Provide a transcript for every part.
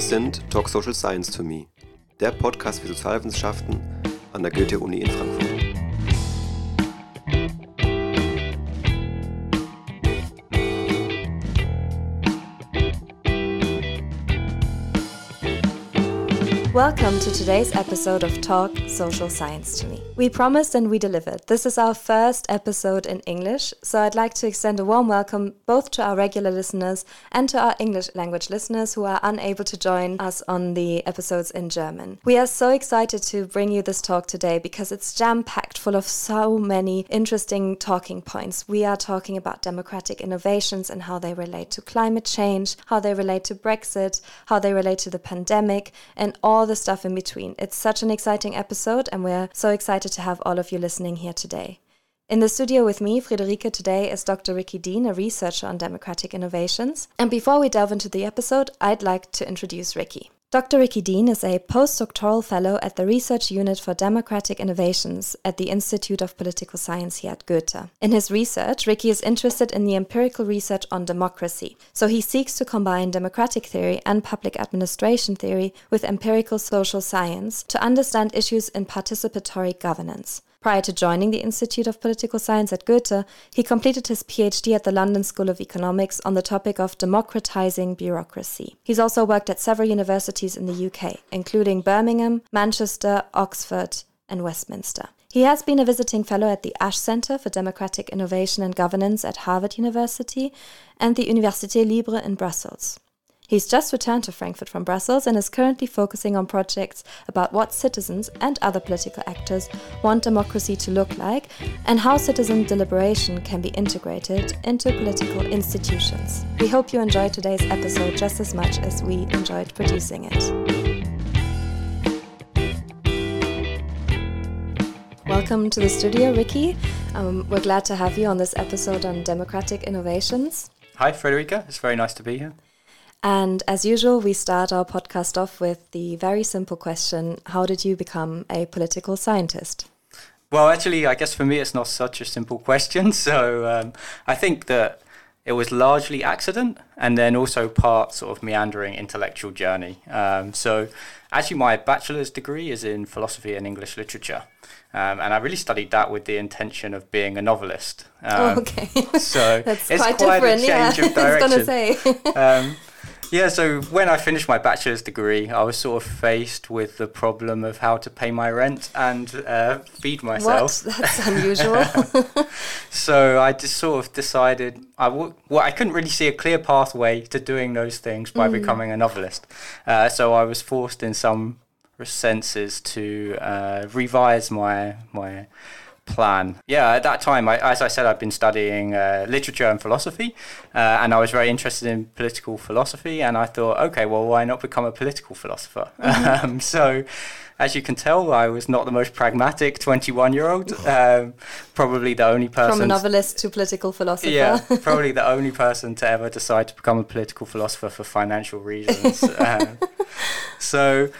Wir sind Talk Social Science to Me, der Podcast für Sozialwissenschaften an der Goethe-Uni in Frankfurt. Welcome to today's episode of Talk Social Science to Me. We promised and we delivered. This is our first episode in English, so I'd like to extend a warm welcome both to our regular listeners and to our English language listeners who are unable to join us on the episodes in German. We are so excited to bring you this talk today because it's jam packed full of so many interesting talking points. We are talking about democratic innovations and how they relate to climate change, how they relate to Brexit, how they relate to the pandemic, and all the stuff in between. It's such an exciting episode, and we're so excited to have all of you listening here today. In the studio with me, Friederike, today is Dr. Rikki Dean, a researcher on democratic innovations. And before we delve into the episode, I'd like to introduce Rikki. Dr. Rikki Dean is a postdoctoral fellow at the Research Unit for Democratic Innovations at the Institute of Political Science here at Goethe. In his research, Rikki is interested in the empirical research on democracy, so he seeks to combine democratic theory and public administration theory with empirical social science to understand issues in participatory governance. Prior to joining the Institute of Political Science at Goethe, he completed his PhD at the London School of Economics on the topic of democratizing bureaucracy. He's also worked at several universities in the UK, including Birmingham, Manchester, Oxford, and Westminster. He has been a visiting fellow at the Ash Center for Democratic Innovation and Governance at Harvard University and the Université Libre in Brussels. He's just returned to Frankfurt from Brussels and is currently focusing on projects about what citizens and other political actors want democracy to look like and how citizen deliberation can be integrated into political institutions. We hope you enjoyed today's episode just as much as we enjoyed producing it. Welcome to the studio, Rikki. Um, we're glad to have you on this episode on democratic innovations. Hi, Friederike. It's very nice to be here. And as usual, we start our podcast off with the very simple question How did you become a political scientist? Well, actually, I guess for me, it's not such a simple question. So um, I think that it was largely accident and then also part sort of meandering intellectual journey. Um, so actually, my bachelor's degree is in philosophy and English literature. Um, and I really studied that with the intention of being a novelist. Oh, um, oh, okay. So That's it's quite, quite different, a change yeah. of direction. I was going to say. Yeah, so when I finished my bachelor's degree, I was sort of faced with the problem of how to pay my rent and uh, feed myself. What? That's unusual. so I just sort of decided I w- well, I couldn't really see a clear pathway to doing those things by mm. becoming a novelist. Uh, so I was forced in some senses to uh, revise my my plan. Yeah, at that time, I, as I said, I'd been studying uh, literature and philosophy, uh, and I was very interested in political philosophy. And I thought, okay, well, why not become a political philosopher? Mm-hmm. Um, so, as you can tell, I was not the most pragmatic 21 year old. Um, probably the only person. From a novelist to political philosopher. Yeah, probably the only person to ever decide to become a political philosopher for financial reasons. um, so,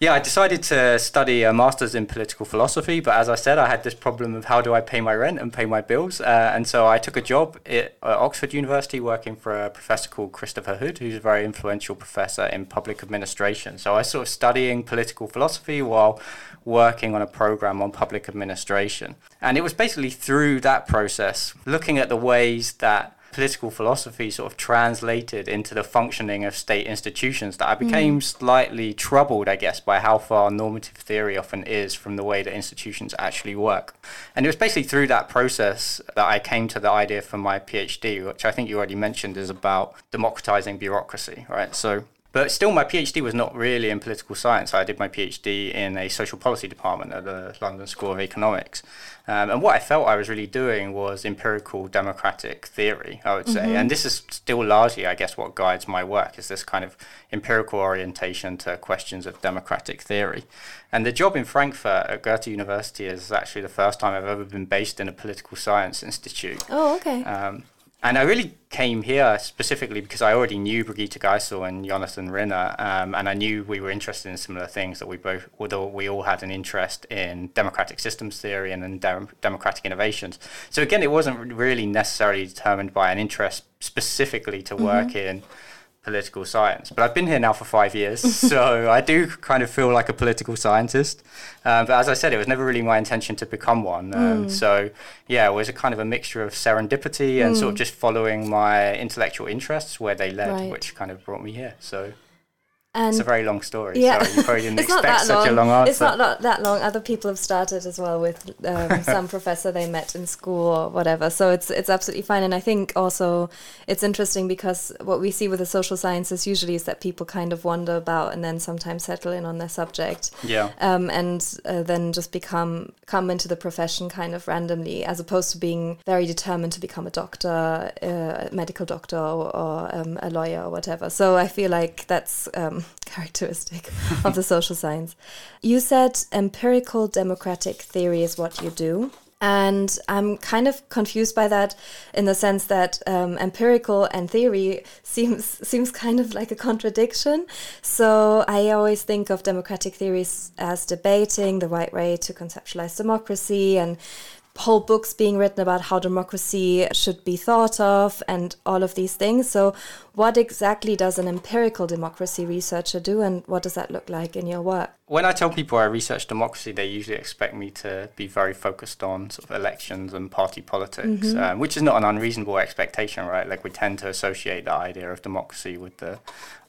yeah, I decided to study a master's in political philosophy, but as I said, I had this problem of how do I pay my rent and pay my bills, uh, and so I took a job at Oxford University working for a professor called Christopher Hood, who's a very influential professor in public administration. So I was sort of studying political philosophy while working on a program on public administration, and it was basically through that process, looking at the ways that political philosophy sort of translated into the functioning of state institutions that I became mm. slightly troubled, I guess, by how far normative theory often is from the way that institutions actually work. And it was basically through that process that I came to the idea for my PhD, which I think you already mentioned is about democratizing bureaucracy, right? So but still, my PhD was not really in political science. I did my PhD in a social policy department at the London School of Economics. Um, and what I felt I was really doing was empirical democratic theory, I would say. Mm-hmm. And this is still largely, I guess, what guides my work is this kind of empirical orientation to questions of democratic theory. And the job in Frankfurt at Goethe University is actually the first time I've ever been based in a political science institute. Oh, okay. Um, and I really came here specifically because I already knew Brigitte Geißel and Jonathan Rinne, um, and I knew we were interested in similar things. That we both, although we all had an interest in democratic systems theory and in de- democratic innovations. So again, it wasn't really necessarily determined by an interest specifically to work mm-hmm. in political science. But I've been here now for five years, so I do kind of feel like a political scientist. Um, but as I said, it was never really my intention to become one. Um, mm. So yeah, it was a kind of a mixture of serendipity and mm. sort of mm. just following my intellectual interests where they led, right. which kind of brought me here. So and it's a very long story. Yeah. Sorry, you probably didn't expect such long. a long answer. It's not, not that long. Other people have started as well with um, some professor they met in school or whatever. So it's it's absolutely fine. And I think also it's interesting because what we see with the social sciences usually is that people kind of wander about and then sometimes settle in on their subject. Yeah. Um, and uh, then just become come into the profession kind of randomly, as opposed to being very determined to become a doctor, uh, a medical doctor, or, or um, a lawyer or whatever. So I feel like that's characteristic of the social science. You said empirical democratic theory is what you do. And I'm kind of confused by that in the sense that um, empirical and theory seems seems kind of like a contradiction. So I always think of democratic theories as debating the right way to conceptualize democracy and whole books being written about how democracy should be thought of and all of these things. So, what exactly does an empirical democracy researcher do, and what does that look like in your work? When I tell people I research democracy, they usually expect me to be very focused on sort of elections and party politics, mm-hmm. um, which is not an unreasonable expectation, right? Like we tend to associate the idea of democracy with the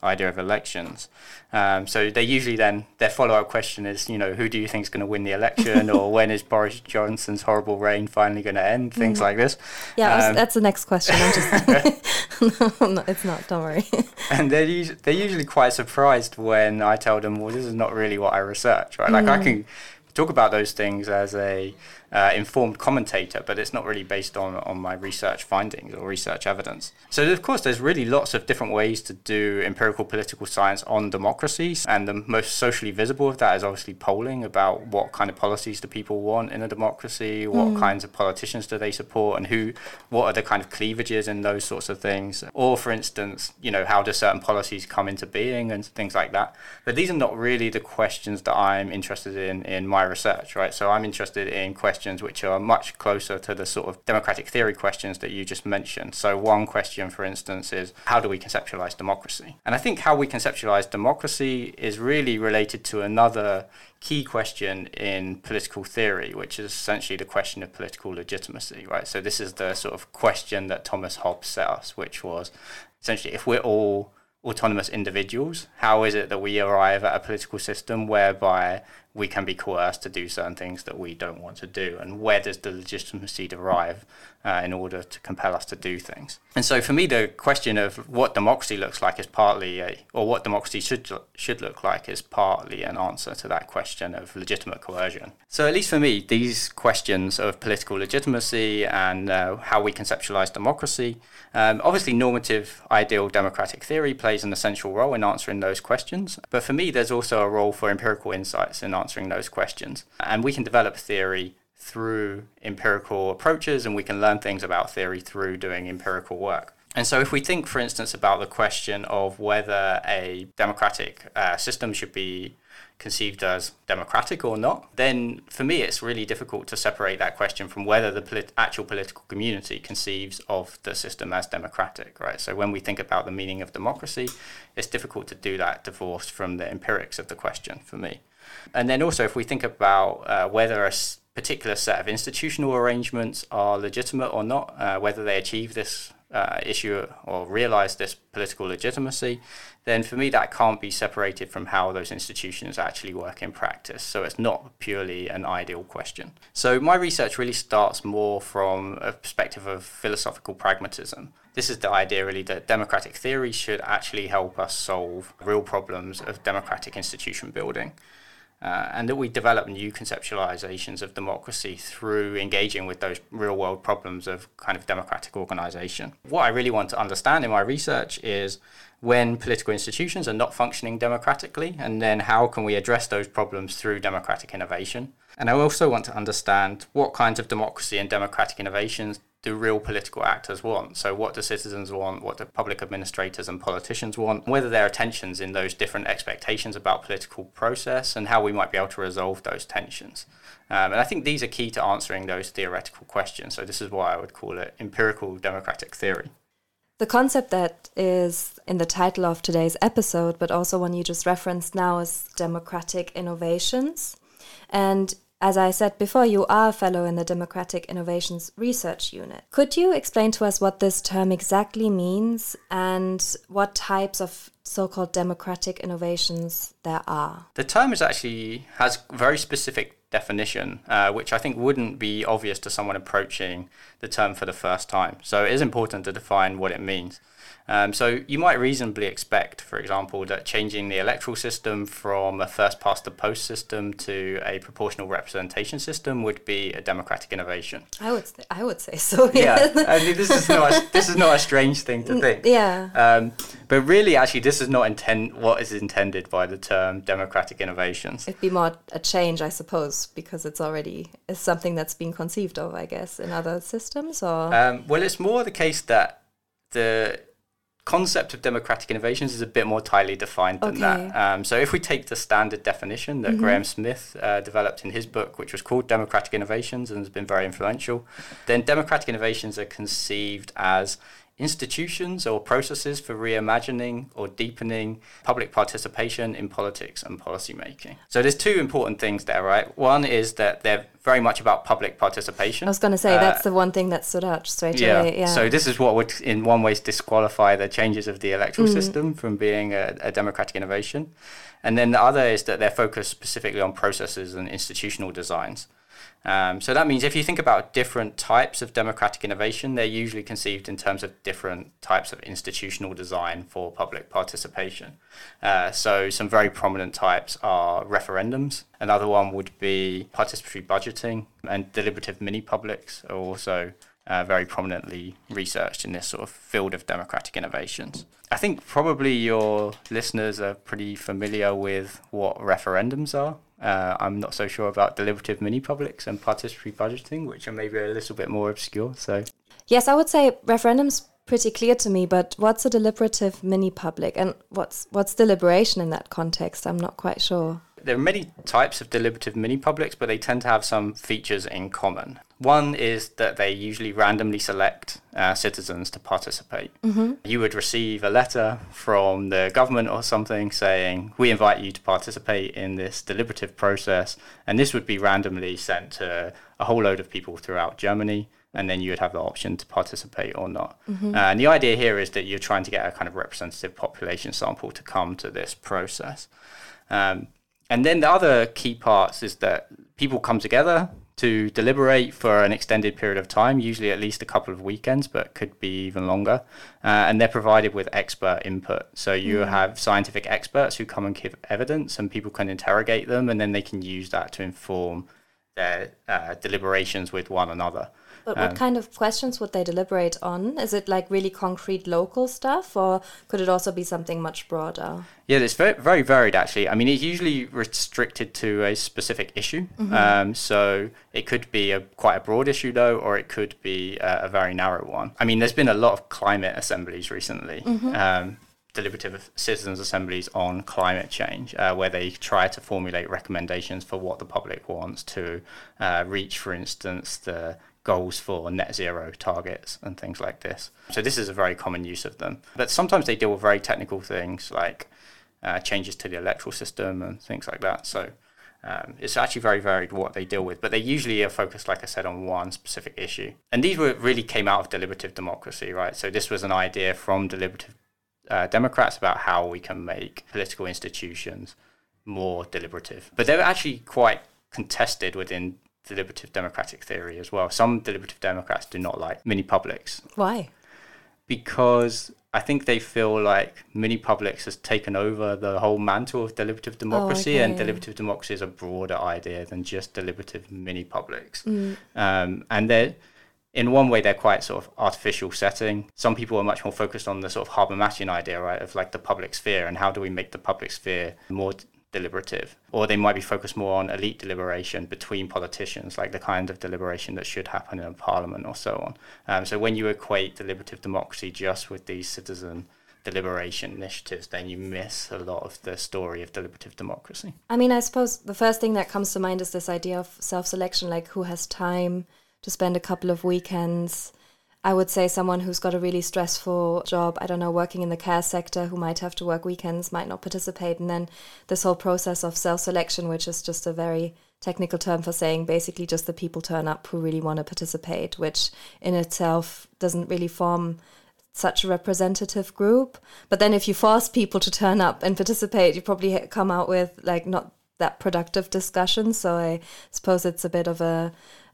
idea of elections. Um, so they usually then their follow up question is, you know, who do you think is going to win the election, or when is Boris Johnson's horrible reign finally going to end? Things mm. like this. Yeah, um, that's the next question. I'm just no, no, it's not. Don't worry. and they're usually, they're usually quite surprised when I tell them, well, this is not really what I research, right? Like mm. I can talk about those things as a uh, informed commentator, but it's not really based on, on my research findings or research evidence. So, of course, there's really lots of different ways to do empirical political science on democracies, and the most socially visible of that is obviously polling about what kind of policies do people want in a democracy, what mm. kinds of politicians do they support, and who, what are the kind of cleavages in those sorts of things. Or, for instance, you know, how do certain policies come into being and things like that. But these are not really the questions that I'm interested in in my research, right? So, I'm interested in questions questions which are much closer to the sort of democratic theory questions that you just mentioned. So, one question, for instance, is how do we conceptualize democracy? And I think how we conceptualize democracy is really related to another key question in political theory, which is essentially the question of political legitimacy, right? So, this is the sort of question that Thomas Hobbes set us, which was essentially if we're all autonomous individuals, how is it that we arrive at a political system whereby we can be coerced to do certain things that we don't want to do, and where does the legitimacy derive uh, in order to compel us to do things? And so, for me, the question of what democracy looks like is partly a, or what democracy should should look like is partly an answer to that question of legitimate coercion. So, at least for me, these questions of political legitimacy and uh, how we conceptualize democracy, um, obviously, normative ideal democratic theory plays an essential role in answering those questions. But for me, there's also a role for empirical insights in answering those questions. And we can develop theory through empirical approaches, and we can learn things about theory through doing empirical work. And so, if we think, for instance, about the question of whether a democratic uh, system should be conceived as democratic or not, then for me it's really difficult to separate that question from whether the polit- actual political community conceives of the system as democratic, right? So when we think about the meaning of democracy, it's difficult to do that divorced from the empirics of the question for me. And then also, if we think about uh, whether a particular set of institutional arrangements are legitimate or not, uh, whether they achieve this uh, issue or realize this political legitimacy, then for me that can't be separated from how those institutions actually work in practice. So it's not purely an ideal question. So my research really starts more from a perspective of philosophical pragmatism. This is the idea really that democratic theory should actually help us solve real problems of democratic institution building uh, and that we develop new conceptualizations of democracy through engaging with those real world problems of kind of democratic organization. What I really want to understand in my research is when political institutions are not functioning democratically, and then how can we address those problems through democratic innovation. And I also want to understand what kinds of democracy and democratic innovations do real political actors want? So, what do citizens want? What do public administrators and politicians want? Whether there are tensions in those different expectations about political process and how we might be able to resolve those tensions. Um, and I think these are key to answering those theoretical questions. So, this is why I would call it empirical democratic theory. The concept that is in the title of today's episode, but also one you just referenced now, is democratic innovations. And as I said before, you are a fellow in the Democratic Innovations Research Unit. Could you explain to us what this term exactly means and what types of so-called democratic innovations there are? The term is actually has very specific definition, uh, which I think wouldn't be obvious to someone approaching the term for the first time. So it is important to define what it means. Um, so you might reasonably expect, for example, that changing the electoral system from a first past the post system to a proportional representation system would be a democratic innovation. I would, th- I would say so. Yeah, I mean, this is not a, this is not a strange thing to think. Yeah. Um, but really, actually, this is not intend what is intended by the term democratic innovations. It'd be more a change, I suppose, because it's already is something that's been conceived of, I guess, in other systems. Or um, well, it's more the case that the concept of democratic innovations is a bit more tightly defined than Okay. that. Um, so if we take the standard definition that Graham Smith uh, developed in his book, which was called Democratic Innovations and has been very influential, then democratic innovations are conceived as institutions or processes for reimagining or deepening public participation in politics and policy making. So there's two important things there, right? One is that they're very much about public participation. I was going to say Uh, that's the one thing that stood out straight away. Yeah. so this is what would, in one way, disqualify the changes of the electoral system from being a, a democratic innovation, and then the other is that they're focused specifically on processes and institutional designs. Um, so that means if you think about different types of democratic innovation, they're usually conceived in terms of different types of institutional design for public participation. Uh, so some very prominent types are referendums. Another one would be participatory budgeting, and deliberative mini publics are also uh, very prominently researched in this sort of field of democratic innovations. I think probably your listeners are pretty familiar with what referendums are. Uh, I'm not so sure about deliberative mini publics and participatory budgeting, which are maybe a little bit more obscure. So, yes, I would say referendum's pretty clear to me, but what's a deliberative mini public and what's what's deliberation in that context? I'm not quite sure. there are many types of deliberative mini publics, but they tend to have some features in common. One is that they usually randomly select uh, citizens to participate. You would receive a letter from the government or something saying, We invite you to participate in this deliberative process. And this would be randomly sent to a whole load of people throughout Germany. And then you would have the option to participate or not. Uh, and the idea here is that you're trying to get a kind of representative population sample to come to this process. Um, and then the other key parts is that people come together to deliberate for an extended period of time, usually at least a couple of weekends, but could be even longer. Uh, and they're provided with expert input. So you have scientific experts who come and give evidence, and people can interrogate them, and then they can use that to inform their uh, deliberations with one another. But Um, what kind of questions would they deliberate on? Is it like really concrete local stuff, or could it also be something much broader? Yeah, it's very, very varied actually. I mean, it's usually restricted to a specific issue. Um, so it could be a quite a broad issue though, or it could be a, a very narrow one. I mean, there's been a lot of climate assemblies recently. Um, deliberative citizens assemblies on climate change, uh, where they try to formulate recommendations for what the public wants to uh, reach, for instance, the goals for net zero targets and things like this. So this is a very common use of them. But sometimes they deal with very technical things like uh, changes to the electoral system and things like that. So um, it's actually very varied what they deal with, but they usually are focused, like I said, on one specific issue. And these were really came out of deliberative democracy, right? So this was an idea from deliberative uh, Democrats about how we can make political institutions more deliberative. But they're actually quite contested within deliberative democratic theory as well. Some deliberative Democrats do not like mini publics Why? because I think they feel like mini publics has taken over the whole mantle of deliberative democracy, and okay. deliberative democracy is a broader idea than just deliberative mini publics. Um, and they're in one way they're quite sort of artificial setting. Some people are much more focused on the sort of Habermasian idea, right, of like the public sphere and how do we make the public sphere more deliberative. Or they might be focused more on elite deliberation between politicians, like the kind of deliberation that should happen in a parliament or so on. Um, so when you equate deliberative democracy just with these citizen deliberation initiatives, then you miss a lot of the story of deliberative democracy. I mean, I suppose the first thing that comes to mind is this idea of self selection, like who has time to spend a couple of weekends. I would say someone who's got a really stressful job, I don't know, working in the care sector, who might have to work weekends, might not participate. And then this whole process of self selection, which is just a very technical term for saying basically just the people turn up who really want to participate, which in itself doesn't really form such a representative group. But then if you force people to turn up and participate, you probably come out with like not that productive discussion. So I suppose it's a bit of a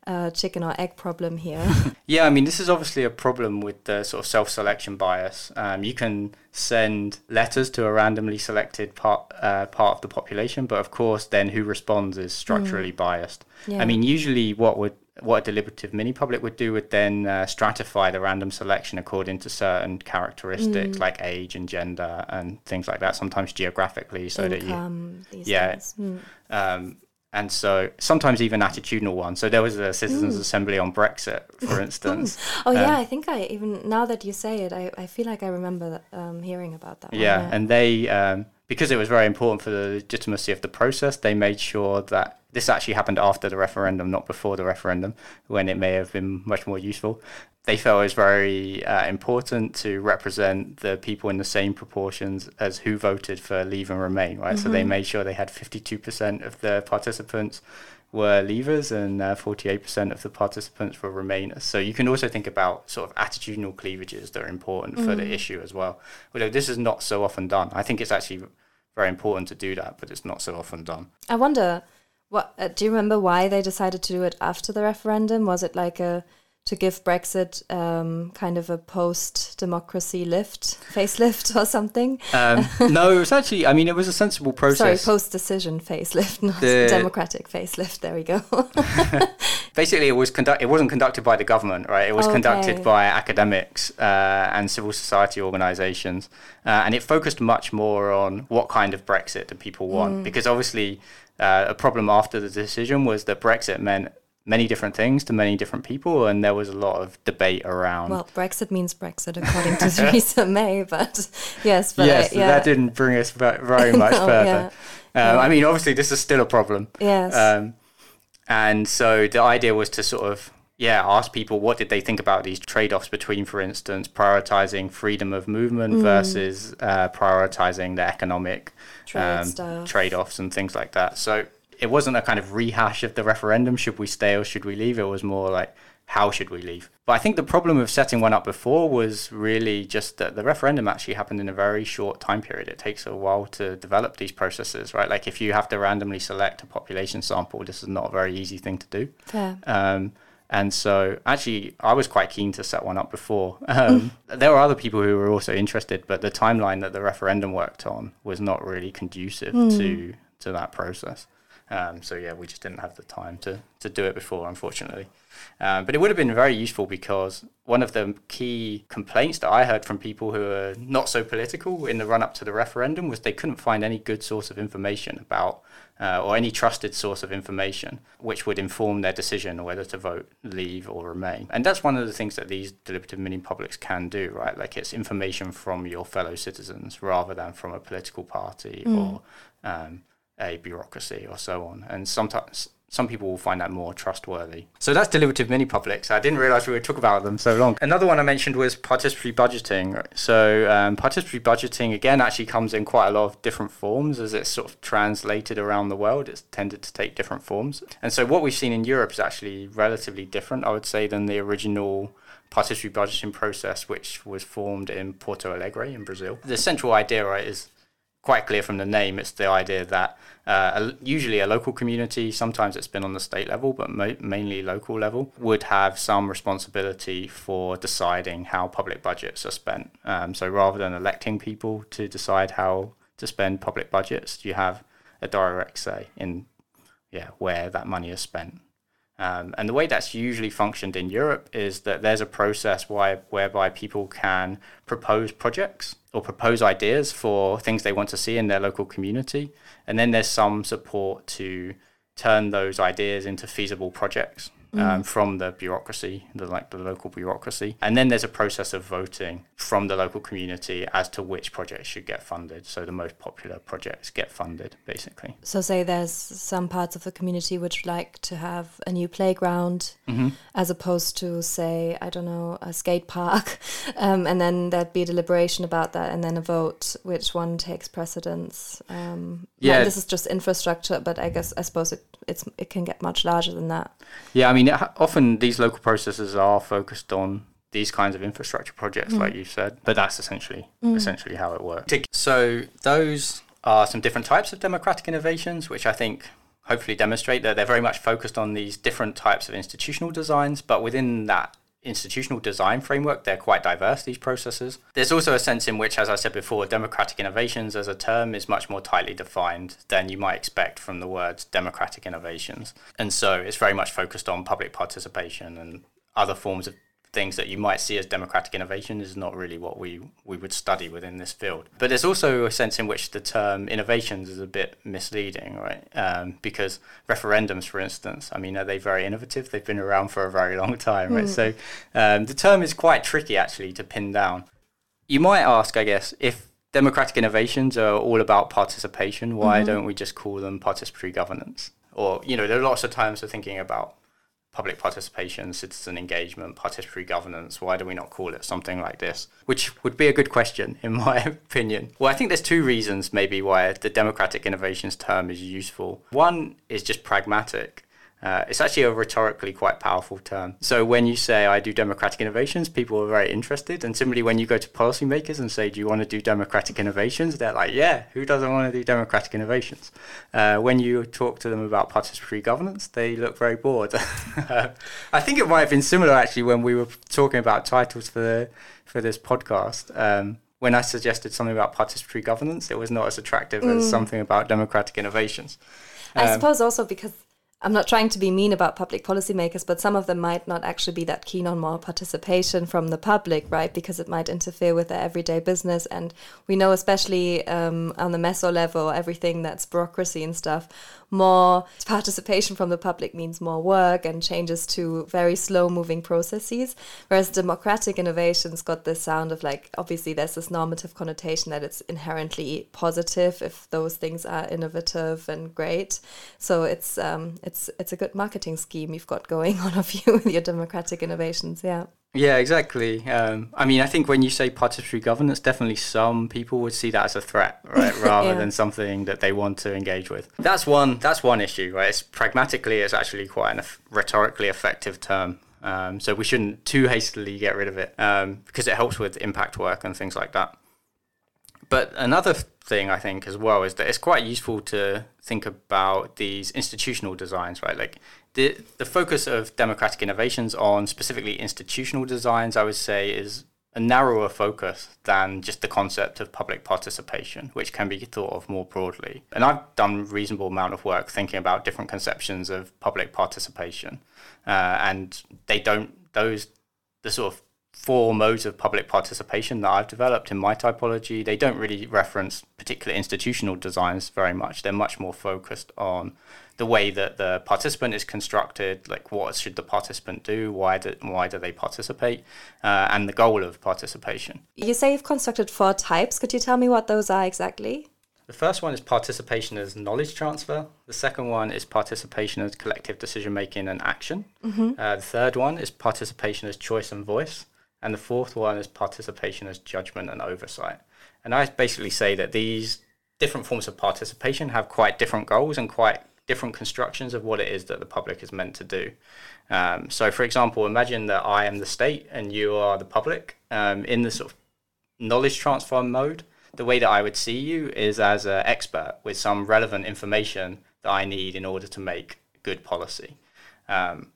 uh, chicken or egg problem here. yeah, I mean, this is obviously a problem with the sort of self selection bias. Um, you can send letters to a randomly selected part uh, part of the population, but of course, then who responds is structurally mm. biased. Yeah. I mean, usually what would what a deliberative mini public would do would then uh, stratify the random selection according to certain characteristics mm. like age and gender and things like that sometimes geographically so Income, that you yeah mm. um, and so sometimes even attitudinal ones. So there was a citizens' mm. assembly on Brexit, for instance. oh um, yeah, I think I even now that you say it, I, I feel like I remember um, hearing about that. Yeah, one, yeah. and they um, because it was very important for the legitimacy of the process, they made sure that this actually happened after the referendum, not before the referendum, when it may have been much more useful they felt it was very uh, important to represent the people in the same proportions as who voted for Leave and Remain, right? Mm-hmm. So they mm-hmm. made sure they had 52% of the participants were Leavers and uh, 48% of the participants were Remainers. So you can also think about sort of attitudinal cleavages that are important mm-hmm. for the mm. issue as well. Although this is not so often done. I think it's actually very important to do that, but it's not so often done. I wonder, what uh, do you remember why they decided to do it after the referendum? Was it like a to give Brexit um, kind of a post-democracy lift, facelift or something? Um, no, it was actually. I mean, it was a sensible process. Sorry, post-decision facelift, not the... democratic facelift. There we go. Basically, it was conduct. It wasn't conducted by the government, right? It was okay. conducted by academics uh, and civil society organisations, uh, and it focused much more on what kind of Brexit do people want, mm. because obviously. Uh, a problem after the decision was that Brexit meant many different things to many different people, and there was a lot of debate around. Well, Brexit means Brexit, according to Theresa May, but yes, but yes, yeah. that didn't bring us very much no, further. Yeah. Um, yeah. I mean, obviously, this is still a problem. Yes. Um, and so the idea was to sort of yeah, ask people what did they think about these trade-offs between, for instance, prioritizing freedom of movement mm. versus uh, prioritizing the economic Trade um, trade-offs and things like that. So it wasn't a kind of rehash of the referendum should we stay or should we leave it was more like how should we leave but i think the problem of setting one up before was really just that the referendum actually happened in a very short time period it takes a while to develop these processes right like if you have to randomly select a population sample this is not a very easy thing to do Fair. Um, and so, actually, I was quite keen to set one up before. Um, there were other people who were also interested, but the timeline that the referendum worked on was not really conducive mm. to to that process. Um, so yeah, we just didn't have the time to, to do it before, unfortunately. Um, but it would have been very useful because one of the key complaints that I heard from people who are not so political in the run up to the referendum was they couldn't find any good source of information about uh, or any trusted source of information which would inform their decision whether to vote, leave, or remain. And that's one of the things that these deliberative mini publics can do, right? Like it's information from your fellow citizens rather than from a political party mm. or um, a bureaucracy or so on. And sometimes some people will find that more trustworthy. So that's deliberative mini publics. I didn't realize we would talk about them so long. Another one I mentioned was participatory budgeting. So um, participatory budgeting again actually comes in quite a lot of different forms as it's sort of translated around the world. It's tended to take different forms. And so what we've seen in Europe is actually relatively different, I would say, than the original participatory budgeting process, which was formed in Porto Alegre in Brazil. The central idea, right, is quite clear from the name. It's the idea that uh, usually a local community, sometimes it's been on the state level, but mo- mainly local level, would have some responsibility for deciding how public budgets are spent. Um, so rather than electing people to decide how to spend public budgets, you have a direct say in yeah where that money is spent. Um, and the way that's usually functioned in Europe is that there's a process why, whereby people can propose projects or propose ideas for things they want to see in their local community. And then there's some support to turn those ideas into feasible projects. Um, from the bureaucracy, the like the local bureaucracy, and then there's a process of voting from the local community as to which projects should get funded. So the most popular projects get funded, basically. So, say there's some parts of the community which would like to have a new playground, Mm-hmm. as opposed to, say, I don't know, a skate park, um, and then there'd be a deliberation about that, and then a vote which one takes precedence. Um, Yeah. yeah, this is just infrastructure, but I guess I suppose it it's it can get much larger than that. Yeah, I mean, it, ha- often these local processes are focused on these kinds of infrastructure projects, like mm. you said, but that's essentially mm. essentially how it works. So those are some different types of democratic innovations, which I think hopefully demonstrate that they're very much focused on these different types of institutional designs, but within that institutional design framework, they're quite diverse, these processes. There's also a sense in which, as I said before, democratic innovations as a term is much more tightly defined than you might expect from the words democratic innovations. And so it's very much focused on public participation and other forms of things that you might see as democratic innovation is not really what we, we would study within this field. But there's also a sense in which the term innovations is a bit misleading, right? Um, because referendums, for instance, I mean, are they very innovative? They've been around for a very long time, right? So um, the term is quite tricky actually to pin down. You might ask, I guess, if democratic innovations are all about participation, why don't we just call them participatory governance? Or, you know, there are lots of times we're thinking about public participation, citizen engagement, participatory governance. Why do we not call it something like this? Which would be a good question, in my opinion. Well, I think there's two reasons maybe why the democratic innovations term is useful. One is just pragmatic. Uh, it's actually a rhetorically quite powerful term. So when you say I do democratic innovations, people are very interested. And similarly, when you go to policymakers and say, "Do you want to do democratic innovations?" they're like, "Yeah, who doesn't want to do democratic innovations?" Uh, when you talk to them about participatory governance, they look very bored. I think it might have been similar actually when we were talking about titles for the, for this podcast. Um, when I suggested something about participatory governance, it was not as attractive as something about democratic innovations. I Um, suppose also because I'm not trying to be mean about public policymakers, but some of them might not actually be that keen on more participation from the public, right? Because it might interfere with their everyday business. And we know, especially um, on the meso level, everything that's bureaucracy and stuff, more participation from the public means more work and changes to very slow moving processes. Whereas democratic innovations got this sound of like, obviously, there's this normative connotation that it's inherently positive if those things are innovative and great. So it's um, it's it's a good marketing scheme you've got going on of you with your democratic innovations. Yeah. Yeah, exactly. Um, I mean, I think when you say participatory governance, definitely some people would see that as a threat, right, rather Yeah. than something that they want to engage with. That's one. That's one issue, right? It's pragmatically, it's actually quite an eff- rhetorically effective term. Um, so we shouldn't too hastily get rid of it um, because it helps with impact work and things like that. But another thing I think as well is that it's quite useful to think about these institutional designs, right? Like the the focus of democratic innovations on specifically institutional designs, I would say, is a narrower focus than just the concept of public participation, which can be thought of more broadly. And I've done a reasonable amount of work thinking about different conceptions of public participation, uh, and they don't those the sort of four modes of public participation that I've developed in my typology, they don't really reference particular institutional designs very much. They're much more focused on the way that the participant is constructed, like what should the participant do, why do, why do they participate, uh, and the goal of participation. You say you've constructed four types. Could you tell me what those are exactly? The first one is participation as knowledge transfer. The second one is participation as collective decision making and action. Uh, the third one is participation as choice and voice. And the fourth one is participation as judgment and oversight. And I basically say that these different forms of participation have quite different goals and quite different constructions of what it is that the public is meant to do. Um, so, for example, imagine that I am the state and you are the public um, in the sort of knowledge transfer mode. The way that I would see you is as an expert with some relevant information that I need in order to make good policy. Um,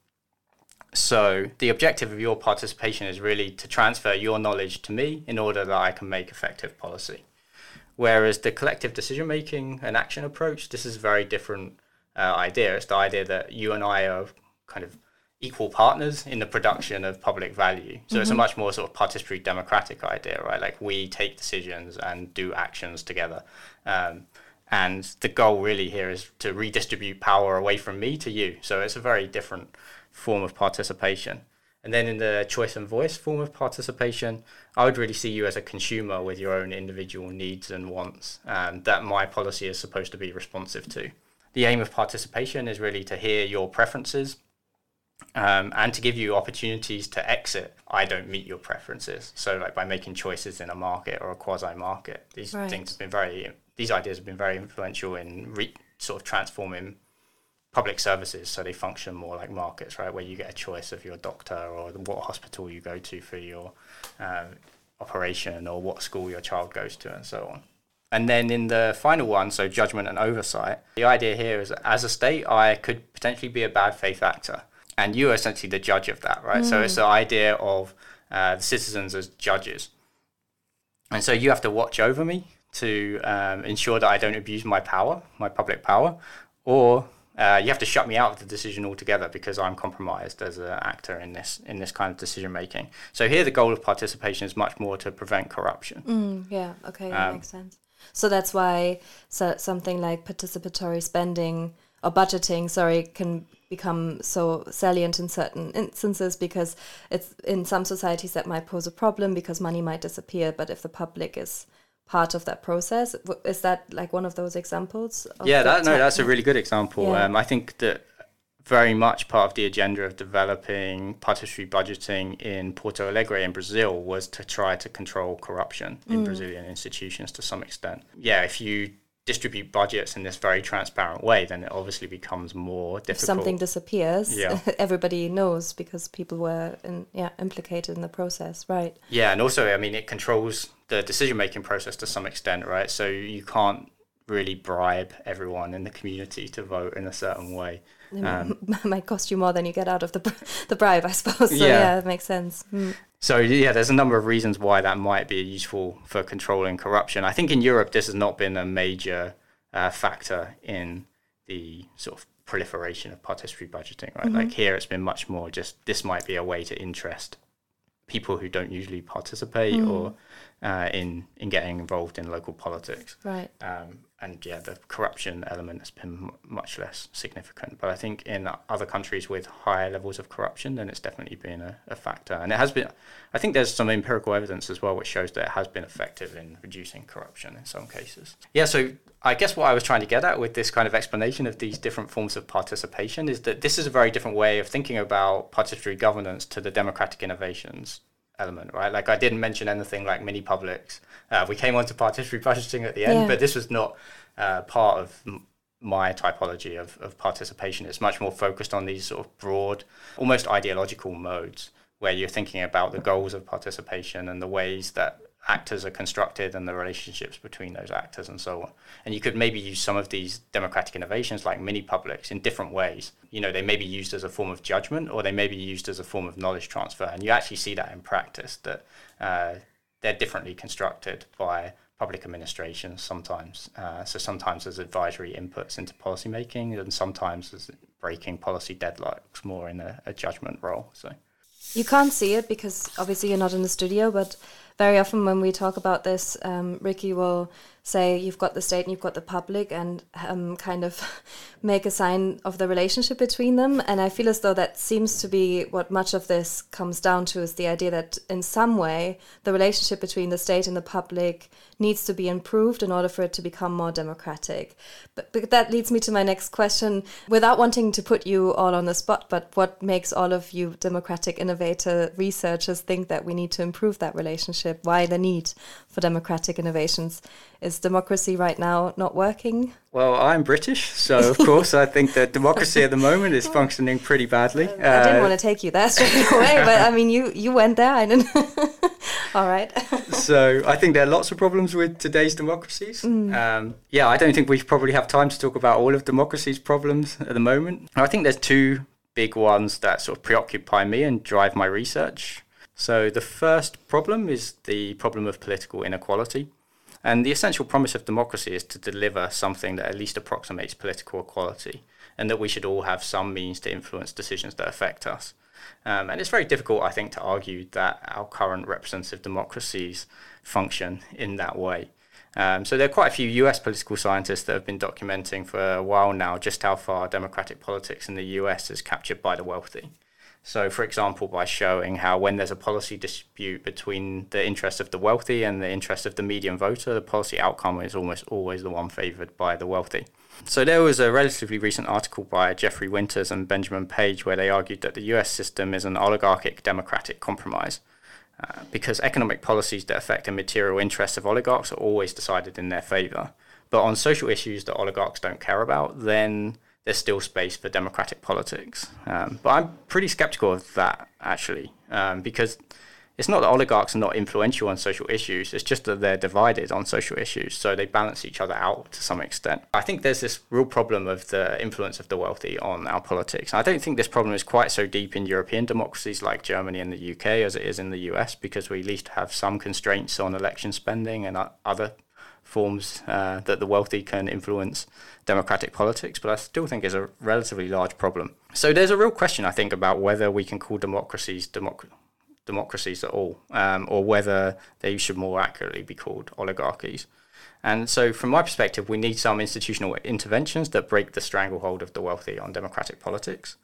so the objective of your participation is really to transfer your knowledge to me in order that I can make effective policy. Whereas the collective decision making and action approach, this is a very different uh, idea. It's the idea that you and I are kind of equal partners in the production of public value. So it's a much more sort of participatory democratic idea, right? Like we take decisions and do actions together. Um, and the goal really here is to redistribute power away from me to you. So it's a very different form of participation. And then in the choice and voice form of participation, I would really see you as a consumer with your own individual needs and wants um, that my policy is supposed to be responsive to. The aim of participation is really to hear your preferences um, and to give you opportunities to exit. I don't meet your preferences. So, like by making choices in a market or a quasi market, these right. things have been very, these ideas have been very influential in re- sort of transforming public services so they function more like markets, right? Where you get a choice of your doctor or what hospital you go to for your uh, operation or what school your child goes to and so on. And then in the final one, so judgment and oversight, the idea here is that as a state, I could potentially be a bad faith actor. And you are essentially the judge of that, right? Mm. So it's the idea of uh, the citizens as judges. And so you have to watch over me to um, ensure that I don't abuse my power, my public power, or uh, you have to shut me out of the decision altogether because I'm compromised as an actor in this in this kind of decision making. So here, the goal of participation is much more to prevent corruption. Mm, yeah. Okay, that um, makes sense. So that's why so something like participatory spending or budgeting, sorry, can become so salient in certain instances because it's in some societies that might pose a problem because money might disappear. But if the public is part of that process. Is that like one of those examples? Of yeah, that, no, that's a really good example. Yeah. Um, I think that very much part of the agenda of developing participatory budgeting in Porto Alegre in Brazil was to try to control corruption in mm. Brazilian institutions to some extent. Yeah, if you distribute budgets in this very transparent way, then it obviously becomes more difficult. If something disappears, yeah. everybody knows because people were in, yeah implicated in the process, right? Yeah, and also, I mean, it controls the decision making process to some extent, right? So you can't really bribe everyone in the community to vote in a certain way. Um, might cost you more than you get out of the the bribe, I suppose. So yeah, yeah it makes sense. Mm. So yeah, there's a number of reasons why that might be useful for controlling corruption. I think in Europe this has not been a major uh, factor in the sort of proliferation of participatory budgeting. Right, mm-hmm. like here it's been much more just this might be a way to interest people who don't usually participate mm. or uh, in in getting involved in local politics. Right. Um, and yeah, the corruption element has been m- much less significant. But I think in other countries with higher levels of corruption, then it's definitely been a, a, factor. And it has been, I think there's some empirical evidence as well which shows that it has been effective in reducing corruption in some cases. Yeah, so I guess what I was trying to get at with this kind of explanation of these different forms of participation is that this is a very different way of thinking about participatory governance to the democratic innovations element, right? Like I didn't mention anything like mini publics. Uh, we came on to participatory budgeting at the end, yeah. but this was not uh, part of m- my typology of, of participation. It's much more focused on these sort of broad, almost ideological modes where you're thinking about the goals of participation and the ways that actors are constructed and the relationships between those actors and so on. And you could maybe use some of these democratic innovations like mini publics in different ways. You know, they may be used as a form of judgment or they may be used as a form of knowledge transfer. And you actually see that in practice that uh, they're differently constructed by public administrations sometimes. Uh, so sometimes there's advisory inputs into policymaking and sometimes there's breaking policy deadlocks more in a, a judgment role. So. You can't see it because obviously you're not in the studio, but very often when we talk about this, um, Rikki will say you've got the state and you've got the public and um, kind of make a sign of the relationship between them. And I feel as though that seems to be what much of this comes down to is the idea that in some way the relationship between the state and the public needs to be improved in order for it to become more democratic. But, but that leads me to my next question without wanting to put you all on the spot, but what makes all of you democratic innovator researchers think that we need to improve that relationship? Why the need for democratic innovations? Is democracy right now not working? Well, I'm British, so of course I think that democracy at the moment is functioning pretty badly. Uh, I didn't uh, want to take you there straight away, but I mean, you you went there. I didn't. All right. so I think there are lots of problems with today's democracies. Mm. Um, yeah, I don't think we probably have time to talk about all of democracy's problems at the moment. I think there's two big ones that sort of preoccupy me and drive my research. So the first problem is the problem of political inequality. And the essential promise of democracy is to deliver something that at least approximates political equality, and that we should all have some means to influence decisions that affect us. Um, and it's very difficult, I think, to argue that our current representative democracies function in that way. Um, so there are quite a few US political scientists that have been documenting for a while now just how far democratic politics in the US is captured by the wealthy. So, for example, by showing how when there's a policy dispute between the interests of the wealthy and the interests of the median voter, the policy outcome is almost always the one favoured by the wealthy. So, there was a relatively recent article by Jeffrey Winters and Benjamin Page where they argued that the US system is an oligarchic democratic compromise. Uh, because economic policies that affect the material interests of oligarchs are always decided in their favour. But on social issues that oligarchs don't care about, then there's still space for democratic politics. Um, but I'm pretty skeptical of that, actually, um, because it's not that oligarchs are not influential on social issues, it's just that they're divided on social issues, so they balance each other out to some extent. I think there's this real problem of the influence of the wealthy on our politics. I don't think this problem is quite so deep in European democracies like Germany and the UK as it is in the US, because we at least have some constraints on election spending and other forms uh, that the wealthy can influence democratic politics, but I still think is a relatively large problem. So there's a real question, I think, about whether we can call democracies democ- democracies at all, um, or whether they should more accurately be called oligarchies. And so, from my perspective, we need some institutional interventions that break the stranglehold of the wealthy on democratic politics.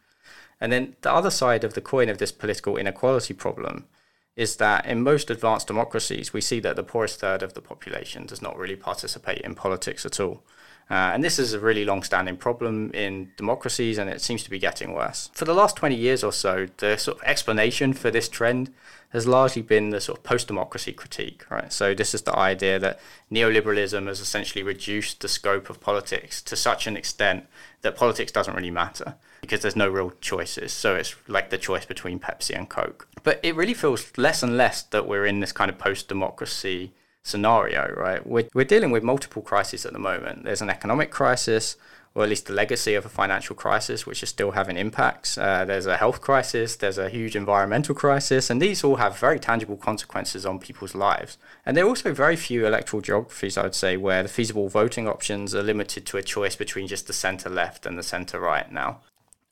And then the other side of the coin of this political inequality problem is that in most advanced democracies, we see that the poorest third of the population does not really participate in politics at all. Uh, and this is a really long standing problem in democracies, and it seems to be getting worse. For the last 20 years or so, the sort of explanation for this trend has largely been the sort of post democracy critique, right? So, this is the idea that neoliberalism has essentially reduced the scope of politics to such an extent that politics doesn't really matter because there's no real choices. So, it's like the choice between Pepsi and Coke. But it really feels less and less that we're in this kind of post democracy scenario, right? We're, we're dealing with multiple crises at the moment. There's an economic crisis, or at least the legacy of a financial crisis, which is still having impacts. Uh, there's a health crisis, there's a huge environmental crisis, and these all have very tangible consequences on people's lives. And there are also very few electoral geographies, I would say, where the feasible voting options are limited to a choice between just the centre left and the centre right now.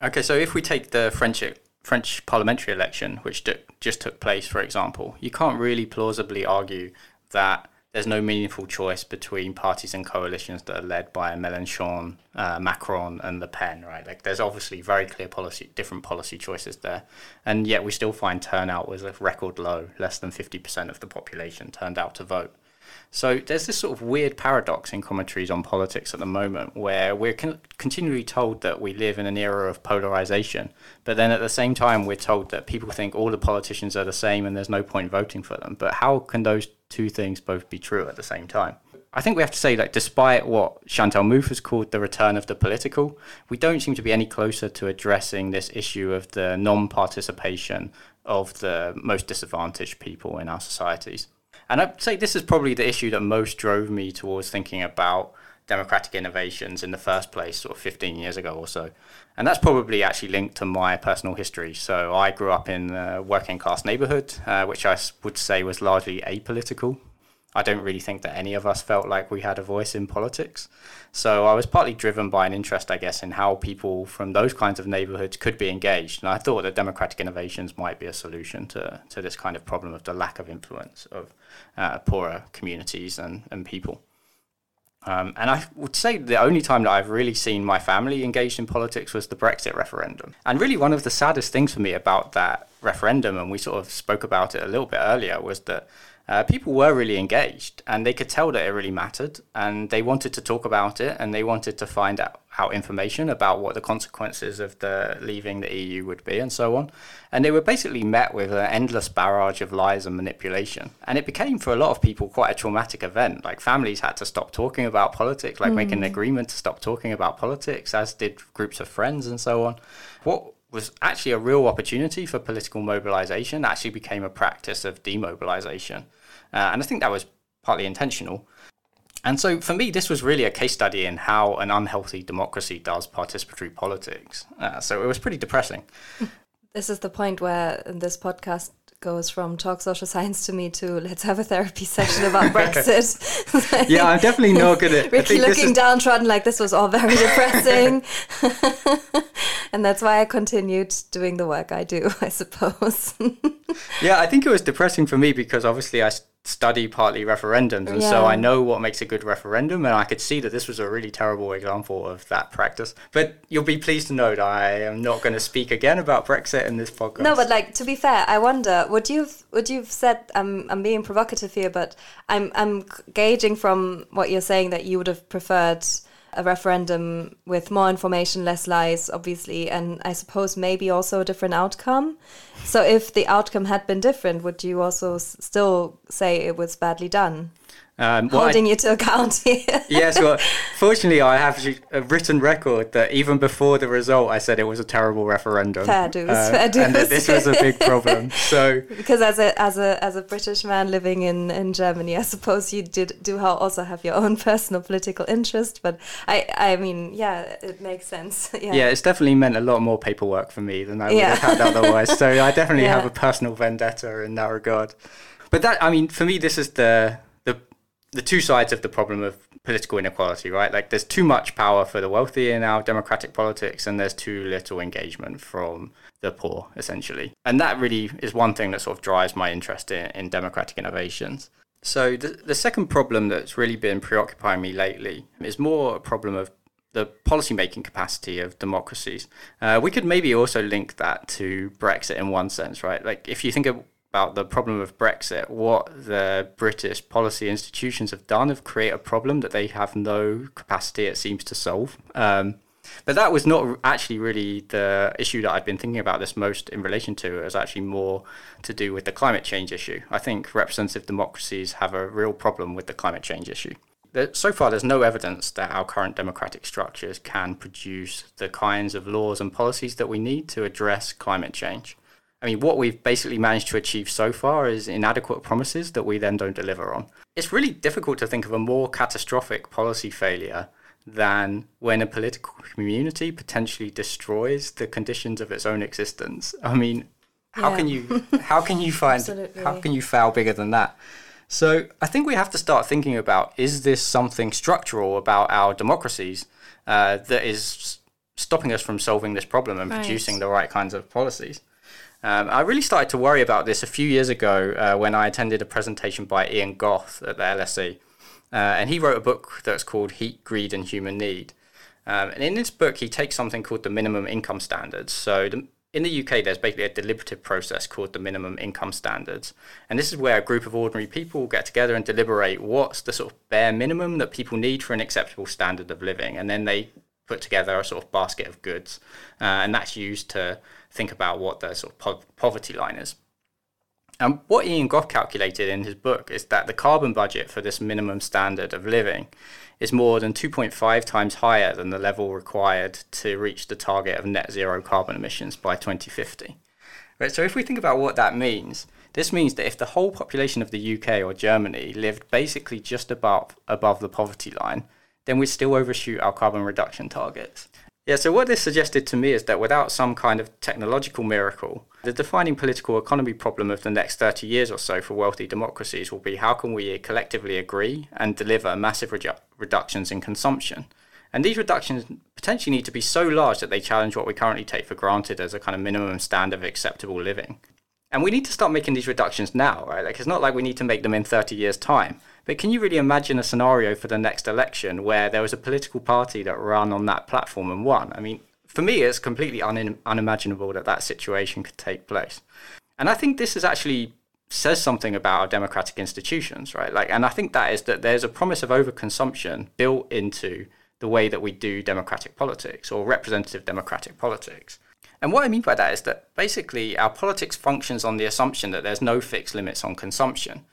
Okay, so if we take the French French parliamentary election, which just took place, for example, you can't really plausibly argue that there's no meaningful choice between parties and coalitions that are led by Mélenchon, uh, Macron, and Le Pen, right? Like, there's obviously very clear policy, different policy choices there, and yet we still find turnout was a record low. Less than 50% of the population turned out to vote. So there's this sort of weird paradox in commentaries on politics at the moment where we're con- continually told that we live in an era of polarization, but then at the same time we're told that people think all the politicians are the same and there's no point voting for them. But how can those two things both be true at the same time? I think we have to say that despite what Chantal Mouffe has called the return of the political, we don't seem to be any closer to addressing this issue of the non participation of the most disadvantaged people in our societies. And I'd say this is probably the issue that most drove me towards thinking about democratic innovations in the first place, sort of 15 years ago or so. And that's probably actually linked to my personal history. So I grew up in a working class neighborhood, uh, which I would say was largely apolitical. I don't really think that any of us felt like we had a voice in politics. So I was partly driven by an interest, I guess, in how people from those kinds of neighborhoods could be engaged. And I thought that democratic innovations might be a solution to, to this kind of problem of the lack of influence of uh, poorer communities and, and people. Um, and I would say the only time that I've really seen my family engaged in politics was the Brexit referendum. And really, one of the saddest things for me about that referendum, and we sort of spoke about it a little bit earlier, was that uh, people were really engaged and they could tell that it really mattered and they wanted to talk about it and they wanted to find out, out information about what the consequences of the leaving the EU would be and so on. And they were basically met with an endless barrage of lies and manipulation. And it became for a lot of people quite a traumatic event. Like families had to stop talking about politics, like mm. make an agreement to stop talking about politics, as did groups of friends and so on. What was actually a real opportunity for political mobilization actually became a practice of demobilization. Uh, and I think that was partly intentional. And so for me, this was really a case study in how an unhealthy democracy does participatory politics. Uh, so it was pretty depressing. This is the point where this podcast goes from talk social science to me to let's have a therapy session about Brexit. yeah, I'm definitely not good at Rikki looking is... downtrodden like this was all very depressing. and that's why I continued doing the work I do, I suppose. yeah, I think it was depressing for me because obviously I study partly referendums, and yeah. so I know what makes a good referendum, and I could see that this was a really terrible example of that practice. But you'll be pleased to know that I am not going to speak again about Brexit in this podcast. No, but like to be fair, I wonder would you've would you've said I'm I'm being provocative here, but I'm I'm gauging from what you're saying that you would have preferred a referendum with more information, less lies, obviously, and I suppose maybe also a different outcome. So, if the outcome had been different, would you also still say it was badly done? Um, Holding I, you to account here. yes, well, fortunately, I have a written record that even before the result, I said it was a terrible referendum. Fair dues, uh, fair dues. And that this was a big problem. So because as a as a as a British man living in in Germany, I suppose you did do also have your own personal political interest. But I I mean, yeah, it makes sense. yeah. yeah, it's definitely meant a lot more paperwork for me than I would yeah. have had otherwise. so I definitely yeah. have a personal vendetta in that regard. But that I mean, for me, this is the the two sides of the problem of political inequality, right? Like there's too much power for the wealthy in our democratic politics, and there's too little engagement from the poor, essentially. And that really is one thing that sort of drives my interest in, in democratic innovations. So the, the second problem that's really been preoccupying me lately is more a problem of the policymaking capacity of democracies. Uh, we could maybe also link that to Brexit in one sense, right? Like if you think of about the problem of Brexit, what the British policy institutions have done have created a problem that they have no capacity, it seems, to solve. Um, but that was not actually really the issue that I'd been thinking about this most in relation to. It was actually more to do with the climate change issue. I think representative democracies have a real problem with the climate change issue. So far, there's no evidence that our current democratic structures can produce the kinds of laws and policies that we need to address climate change. I mean, what we've basically managed to achieve so far is inadequate promises that we then don't deliver on. It's really difficult to think of a more catastrophic policy failure than when a political community potentially destroys the conditions of its own existence. I mean, how yeah. can you how can you find how can you fail bigger than that? So I think we have to start thinking about is this something structural about our democracies uh, that is stopping us from solving this problem and right. producing the right kinds of policies? Um, I really started to worry about this a few years ago uh, when I attended a presentation by Ian Gough at the LSE. Uh, and he wrote a book that's called Heat, Greed, and Human Need. Um, and in this book, he takes something called the minimum income standards. So the, in the UK, there's basically a deliberative process called the minimum income standards. And this is where a group of ordinary people get together and deliberate what's the sort of bare minimum that people need for an acceptable standard of living. And then they put together a sort of basket of goods. Uh, and that's used to think about what the sort of po- poverty line is. And what Ian Gough calculated in his book is that the carbon budget for this minimum standard of living is more than 2.5 times higher than the level required to reach the target of net zero carbon emissions by 2050. Right, so if we think about what that means, this means that if the whole population of the UK or Germany lived basically just above above the poverty line, then we'd still overshoot our carbon reduction targets. Yeah, so what this suggested to me is that without some kind of technological miracle, the defining political economy problem of the next 30 years or so for wealthy democracies will be how can we collectively agree and deliver massive redu- reductions in consumption? And these reductions potentially need to be so large that they challenge what we currently take for granted as a kind of minimum standard of acceptable living. And we need to start making these reductions now, right? Like it's not like we need to make them in 30 years' time. But can you really imagine a scenario for the next election where there was a political party that ran on that platform and won? I mean, for me, it's completely un- unimaginable that that situation could take place. And I think this is actually says something about our democratic institutions, right? Like, and I think that is that there's a promise of overconsumption built into the way that we do democratic politics or representative democratic politics. And what I mean by that is that basically our politics functions on the assumption that there's no fixed limits on consumption.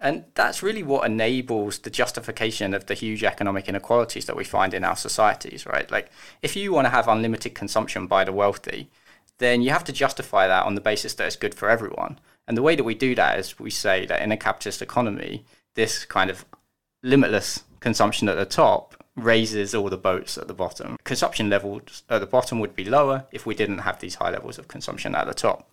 And that's really what enables the justification of the huge economic inequalities that we find in our societies, right? Like, if you want to have unlimited consumption by the wealthy, then you have to justify that on the basis that it's good for everyone. And the way that we do that is we say that in a capitalist economy, this kind of limitless consumption at the top raises all the boats at the bottom. Consumption levels at the bottom would be lower if we didn't have these high levels of consumption at the top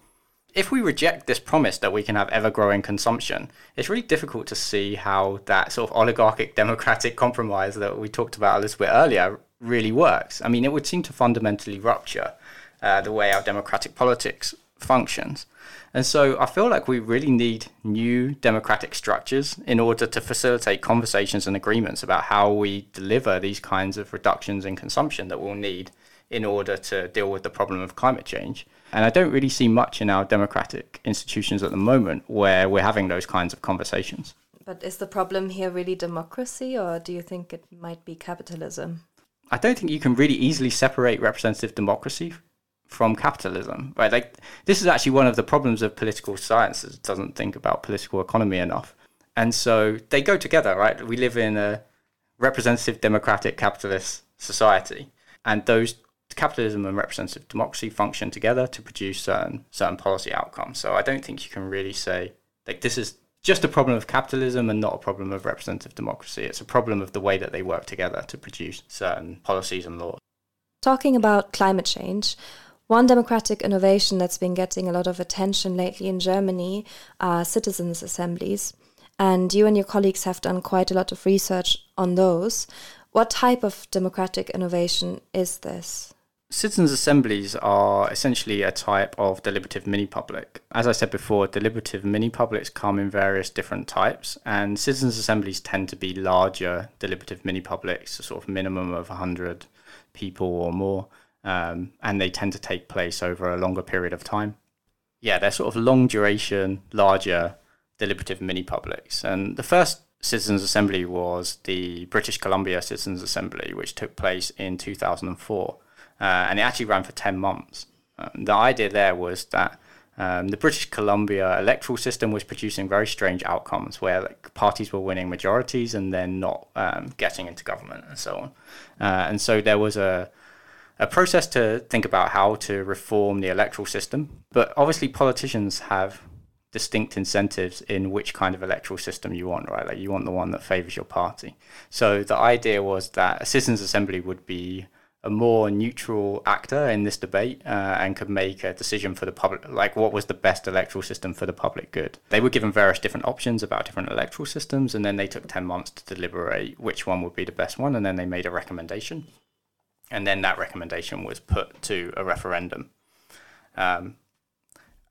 if we reject this promise that we can have ever growing consumption, it's really difficult to see how that sort of oligarchic democratic compromise that we talked about a little bit earlier really works. I mean, it would seem to fundamentally rupture. uh, the way our democratic politics functions. And so I feel like we really need new democratic structures in order to facilitate conversations and agreements about how we deliver these kinds of reductions in consumption that we'll need in order to deal with the problem of climate change. And I don't really see much in our democratic institutions at the moment where we're having those kinds of conversations. But is the problem here really democracy, or do you think it might be capitalism? I don't think you can really easily separate representative democracy from capitalism, right? Like this is actually one of the problems of political science. It doesn't think about political economy enough, and so they go together, right? We live in a representative democratic capitalist society, and those capitalism and representative democracy function together to produce certain certain policy outcomes. So I don't think you can really say like this is just a problem of capitalism and not a problem of representative democracy. It's a problem of the way that they work together to produce certain policies and laws. Talking about climate change, one democratic innovation that's been getting a lot of attention lately in Germany are citizens' assemblies. And you and your colleagues have done quite a lot of research on those. What type of democratic innovation is this? Citizens' assemblies are essentially a type of deliberative mini public. As I said before, deliberative mini publics come in various different types, and citizens' assemblies tend to be larger deliberative mini publics, a sort of minimum of 100 people or more um, and they tend to take place over a longer period of time. Yeah, they're sort of long duration, larger deliberative mini publics. And the first Citizens Assembly was the British Columbia Citizens Assembly, which took place in 2004. Uh, and it actually ran for 10 months. Um, the idea there was that um, the British Columbia electoral system was producing very strange outcomes where like, parties were winning majorities and then not um, getting into government and so on. Uh, and so there was a a process to think about how to reform the electoral system. But obviously, politicians have distinct incentives in which kind of electoral system you want, right? Like you want the one that favors your party. So the idea was that a citizens' assembly would be a more neutral actor in this debate uh, and could make a decision for the public, like what was the best electoral system for the public good. They were given various different options about different electoral systems, and then they took 10 months to deliberate which one would be the best one, and then they made a recommendation and then that recommendation was put to a referendum. Um,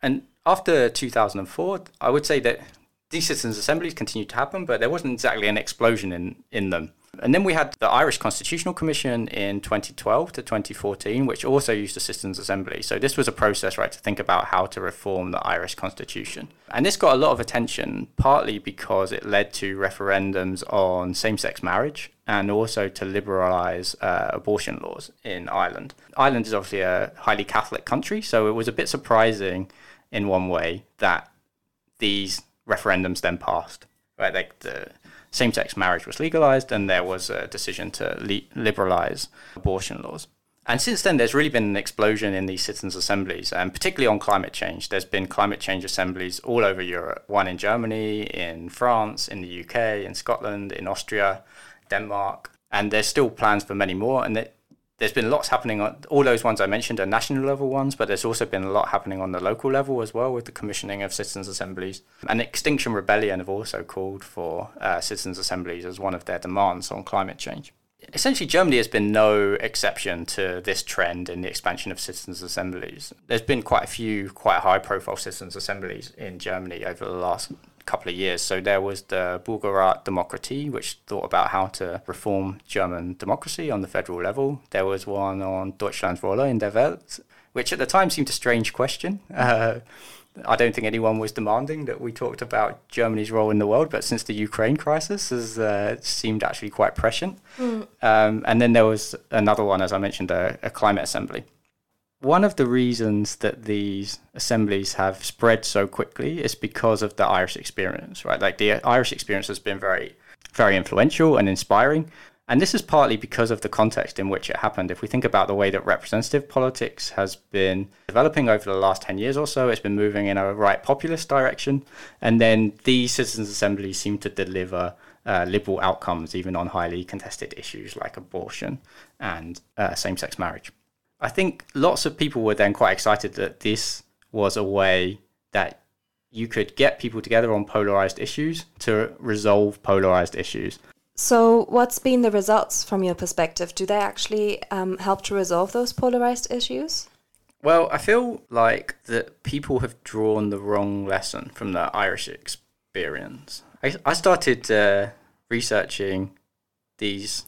and after 2004, I would say that these citizens' assemblies continued to happen, but there wasn't exactly an explosion in, in them. And then we had the Irish Constitutional Commission in 2012 to 2014, which also used the citizens' assembly. So this was a process, right, to think about how to reform the Irish constitution. And this got a lot of attention, partly because it led to referendums on same sex marriage and also to liberalise uh, abortion laws in Ireland. Ireland is obviously a highly Catholic country, so it was a bit surprising in one way that these referendums then passed. Right, like the same-sex marriage was legalised, and there was a decision to liberalise abortion laws. And since then, there's really been an explosion in these citizens' assemblies, and particularly on climate change. There's been climate change assemblies all over Europe one in Germany, in France, in the UK, in Scotland, in Austria. Denmark, and there's still plans for many more. And there's been lots happening on all those ones I mentioned are national level ones, but there's also been a lot happening on the local level as well with the commissioning of citizens' assemblies. And Extinction Rebellion have also called for uh, citizens' assemblies as one of their demands on climate change. Essentially, Germany has been no exception to this trend in the expansion of citizens' assemblies. There's been quite a few quite high profile citizens' assemblies in Germany over the last couple of years. So there was the Bürgerrat Demokratie, which thought about how to reform German democracy on the federal level. There was one on Deutschlands Rolle in der Welt, which at the time seemed a strange question. Uh, I don't think anyone was demanding that we talked about Germany's role in the world, but since the Ukraine crisis has uh, seemed actually quite prescient. Mm. Um, and then there was another one, as I mentioned, a, a climate assembly one of the reasons that these assemblies have spread so quickly is because of the Irish experience, right? Like the Irish experience has been very, very influential and inspiring. And this is partly because of the context in which it happened. If we think about the way that representative politics has been developing over the last 10 years or so, it's been moving in a right populist direction. And then these citizens' assemblies seem to deliver uh, liberal outcomes, even on highly contested issues like abortion and uh, same sex marriage. I think lots of people were then quite excited that this was a way that you could get people together on polarized issues to resolve polarized issues. So, what's been the results from your perspective? Do they actually um, help to resolve those polarized issues? Well, I feel like that people have drawn the wrong lesson from the Irish experience. I, I started uh, researching these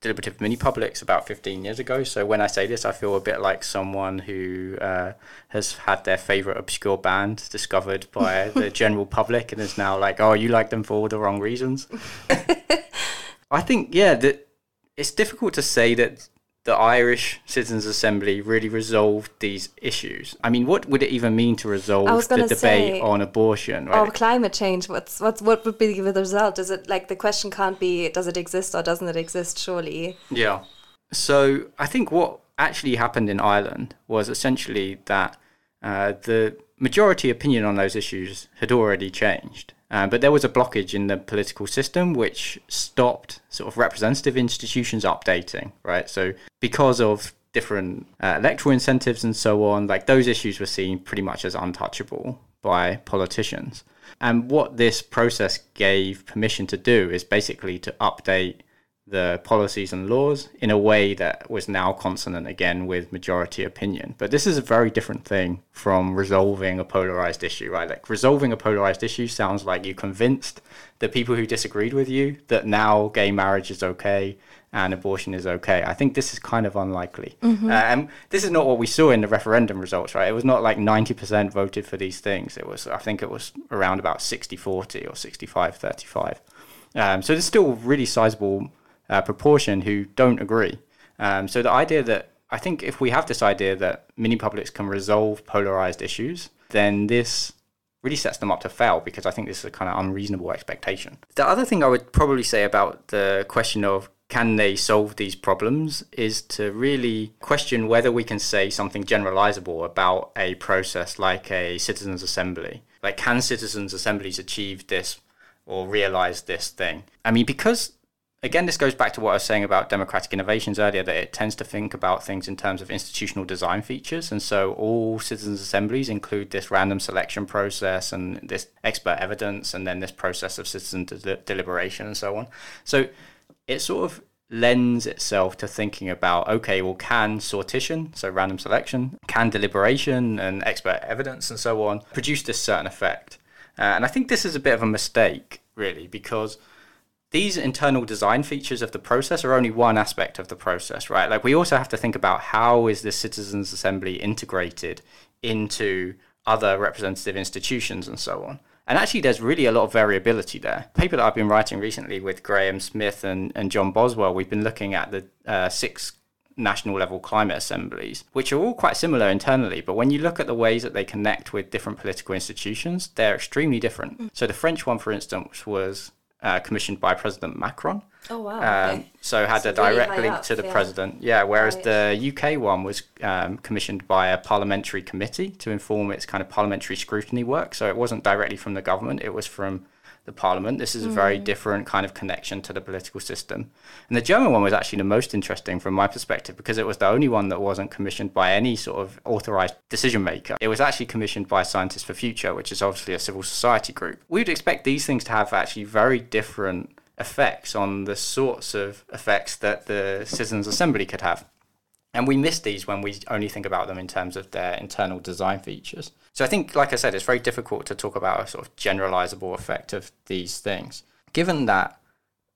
deliberative mini publics about 15 years ago. So when I say this, I feel a bit like someone who uh, has had their favorite obscure band discovered by the general public and is now like, oh, you like them for all the wrong reasons. I think, yeah, that it's difficult to say that the Irish Citizens Assembly really resolved these issues. I mean, what would it even mean to resolve the debate say, on abortion? Right? Or climate change? What's what's what would be the result? Is it like the question can't be does it exist or doesn't it exist? Surely. Yeah. So I think what actually happened in Ireland was essentially that uh, the majority opinion on those issues had already changed. Uh, but there was a blockage in the political system which stopped sort of representative institutions updating, right? So because of different uh, electoral incentives and so on, like those issues were seen pretty much as untouchable by politicians. And what this process gave permission to do is basically to update the policies and laws in a way that was now consonant again with majority opinion. But this is a very different thing from resolving a polarized issue, right? Like resolving a polarized issue sounds like you convinced the people who disagreed with you that now gay marriage is okay and abortion is okay. I think this is kind of unlikely. Mm-hmm. Uh, and this is not what we saw in the referendum results, right? It was not like 90% voted for these things. It was, I think it was around about 60 40 or 65 35. Um, so there's still really sizable uh, proportion who don't agree. Um, so the idea that I think if we have this idea that mini publics can resolve polarized issues, then this really sets them up to fail because I think this is a kind of unreasonable expectation. The other thing I would probably say about the question of can they solve these problems is to really question whether we can say something generalizable about a process like a citizens assembly. Like, can citizens assemblies achieve this or realize this thing? I mean, because again, this goes back to what I was saying about democratic innovations earlier, that it tends to think about things in terms of institutional design features. And so all citizens' assemblies include this random selection process and this expert evidence, and then this process of citizen de- deliberation and so on. So it sort of lends itself to thinking about okay, well, can sortition, so random selection, can deliberation and expert evidence and so on produce this certain effect? Uh, and I think this is a bit of a mistake, really, because these internal design features of the process are only one aspect of the process, right? Like we also have to think about how is this citizens assembly integrated into other representative institutions and so on. And actually, there's really a lot of variability there. paper that I've been writing recently with Graham Smith and, and John Boswell, we've been looking at the uh, six national level climate assemblies, which are all quite similar internally. But when you look at the ways that they connect with different political institutions, they're extremely different. Mm. So the French one, for instance, was uh, commissioned by President Macron. Oh wow! Um, okay. So had so a direct really link up, to the yeah. president. Yeah, whereas right. the UK one was um, commissioned by a parliamentary committee to inform its kind of parliamentary scrutiny work. So it wasn't directly from the government; it was from the parliament. This is a very mm. different kind of connection to the political system. And the German one was actually the most interesting from my perspective because it was the only one that wasn't commissioned by any sort of authorized decision maker. It was actually commissioned by Scientists for Future, which is obviously a civil society group. We'd expect these things to have actually very different effects on the sorts of effects that the Citizens Assembly could have. And we miss these when we only think about them in terms of their internal design features. So I think, like I said, it's very difficult to talk about a sort of generalizable effect of these things. Given that,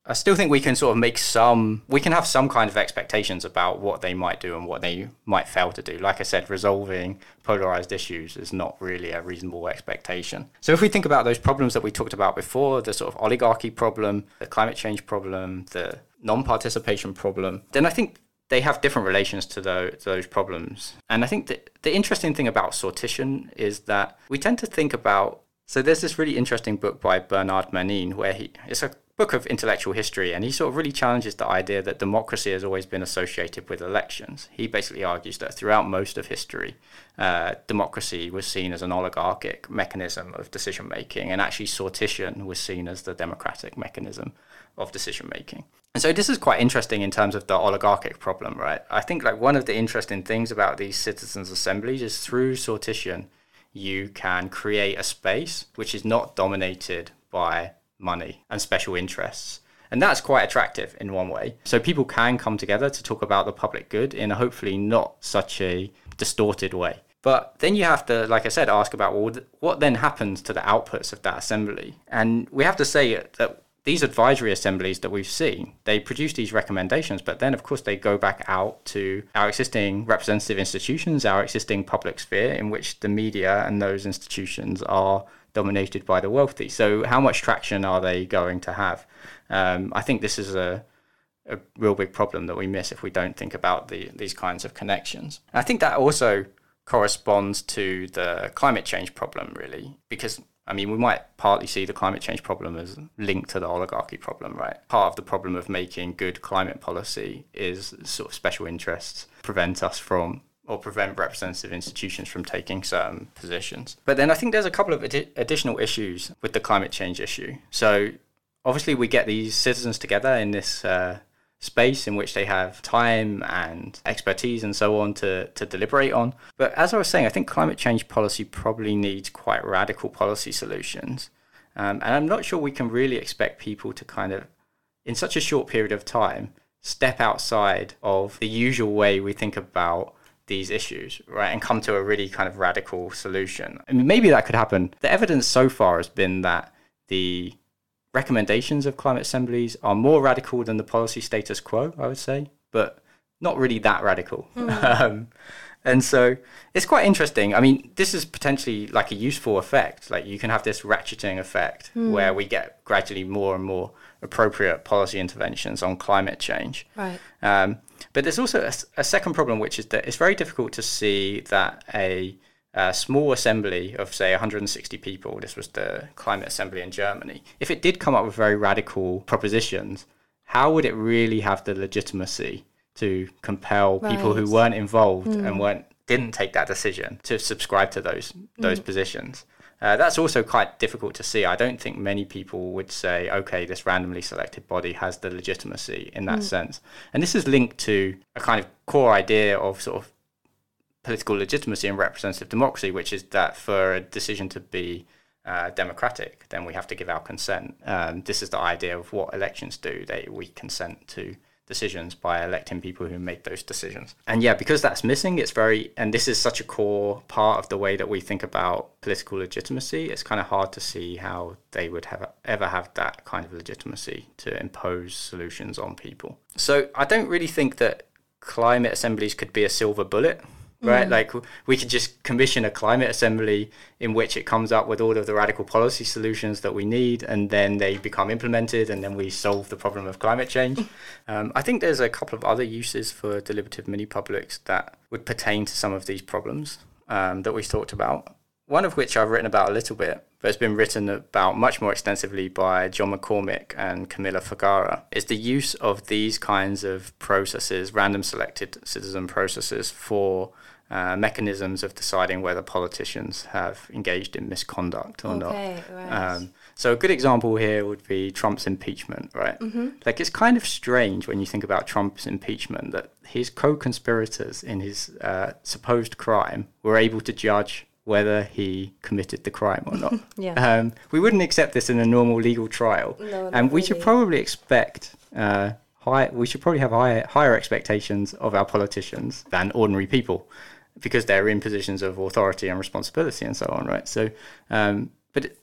I still think we can sort of make some, we can have some kind of expectations about what they might do and what they might fail to do. Like I said, resolving polarized issues is not really a reasonable expectation. So if we think about those problems that we talked about before, the sort of oligarchy problem, the climate change problem, the non participation problem, then I think they have different relations to those, to those problems. And I think that the interesting thing about sortition is that we tend to think about. So there's this really interesting book by Bernard Manin where he it's a book of intellectual history, and he sort of really challenges the idea that democracy has always been associated with elections. He basically argues that throughout most of history, uh, democracy was seen as an oligarchic mechanism of decision making, and actually sortition was seen as the democratic mechanism of decision making. And so this is quite interesting in terms of the oligarchic problem, right? I think like one of the interesting things about these citizens' assemblies is through sortition, you can create a space which is not dominated by money and special interests. And that's quite attractive in one way. So people can come together to talk about the public good in a hopefully not such a distorted way. But then you have to, like I said, ask about well, what then happens to the outputs of that assembly? And we have to say that these advisory assemblies that we've seen, they produce these recommendations, but then, of course, they go back out to our existing representative institutions, our existing public sphere, in which the media and those institutions are dominated by the wealthy. So, how much traction are they going to have? Um, I think this is a, a real big problem that we miss if we don't think about the, these kinds of connections. I think that also corresponds to the climate change problem, really, because I mean, we might partly see the climate change problem as linked to the oligarchy problem, right? Part of the problem of making good climate policy is sort of special interests prevent us from or prevent representative institutions from taking certain positions. But then I think there's a couple of additional issues with the climate change issue. So obviously, we get these citizens together in this uh, space in which they have time and expertise and so on to, to deliberate on. But as I was saying, I think climate change policy probably needs quite radical policy solutions. Um, and I'm not sure we can really expect people to kind of, in such a short period of time, step outside of the usual way we think about these issues, right, and come to a really kind of radical solution. I mean, maybe that could happen. The evidence so far has been that the recommendations of climate assemblies are more radical than the policy status quo, I would say, but not really that radical. Mm. um, and so it's quite interesting. I mean, this is potentially like a useful effect. Like you can have this ratcheting effect mm. where we get gradually more and more appropriate policy interventions on climate change. Right. Um, but there's also a, a second problem, which is that it's very difficult to see that a a small assembly of, say, 160 people, this was the climate assembly in Germany, if it did come up with very radical propositions, how would it really have the legitimacy to compel right. people who weren't involved mm. and weren't didn't take that decision to subscribe to those those mm. positions? Uh, that's also quite difficult to see. I don't think many people would say, okay, this randomly selected body has the legitimacy in that mm. sense. And this is linked to a kind of core idea of sort of political legitimacy and representative democracy, which is that for a decision to be uh, democratic, then we have to give our consent. Um, this is the idea of what elections do. They we consent to decisions by electing people who make those decisions. And yeah, because that's missing, it's very and this is such a core part of the way that we think about political legitimacy. It's kind of hard to see how they would have ever have that kind of legitimacy to impose solutions on people. So I don't really think that climate assemblies could be a silver bullet right? Mm. Like we could just commission a climate assembly in which it comes up with all of the radical policy solutions that we need, and then they become implemented, and then we solve the problem of climate change. um, I think there's a couple of other uses for deliberative mini publics that would pertain to some of these problems um, that we've talked about. One of which I've written about a little bit, but it's been written about much more extensively by John McCormick and Camilla Vergara, is the use of these kinds of processes, random selected citizen processes, for uh, mechanisms of deciding whether politicians have engaged in misconduct or okay, not. Right. Um, so a good example here would be Trump's impeachment, right? Mm-hmm. Like it's kind of strange when you think about Trump's impeachment that his co-conspirators in his uh, supposed crime were able to judge whether he committed the crime or not. yeah. Um, we wouldn't accept this in a normal legal trial, no, and we really. should probably expect. Uh, high, we should probably have higher, higher expectations of our politicians than ordinary people because they're in positions of authority and responsibility and so on, right? So, um, but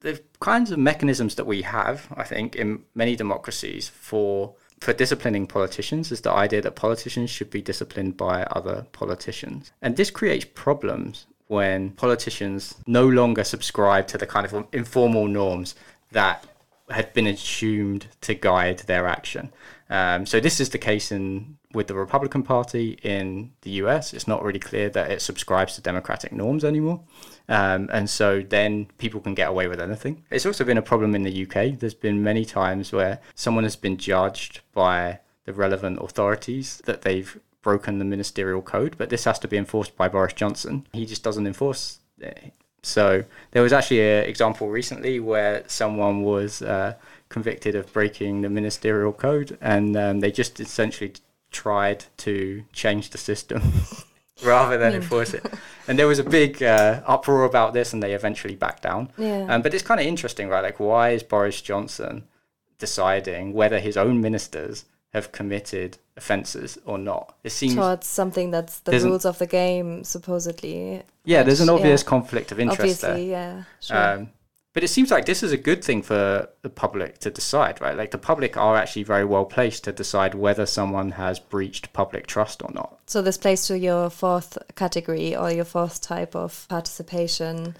the kinds of mechanisms that we have, I think, in many democracies for for disciplining politicians is the idea that politicians should be disciplined by other politicians, and this creates problems when politicians no longer subscribe to the kind of informal norms that had been assumed to guide their action. Um, so this is the case in with the Republican Party in the US. It's not really clear that it subscribes to democratic norms anymore, um, and so then people can get away with anything. It's also been a problem in the UK. There's been many times where someone has been judged by the relevant authorities that they've broken the ministerial code, but this has to be enforced by Boris Johnson. He just doesn't enforce. It. So there was actually an example recently where someone was. Uh, convicted of breaking the ministerial code, and um, they just essentially tried to change the system rather than enforce it. And there was a big uh, uproar about this, and they eventually backed down. Yeah. Um, but it's kind of interesting, right? Like, why is Boris Johnson deciding whether his own ministers have committed offences or not. It seems towards something that's the an- rules of the game, supposedly. yeah, there's an obvious yeah, conflict of interest there. Obviously, yeah. Sure. Um, but it seems like this is a good thing for the public to decide, right? Like the public are actually very well placed to decide whether someone has breached public trust or not. So this plays to your fourth category or your fourth type of participation,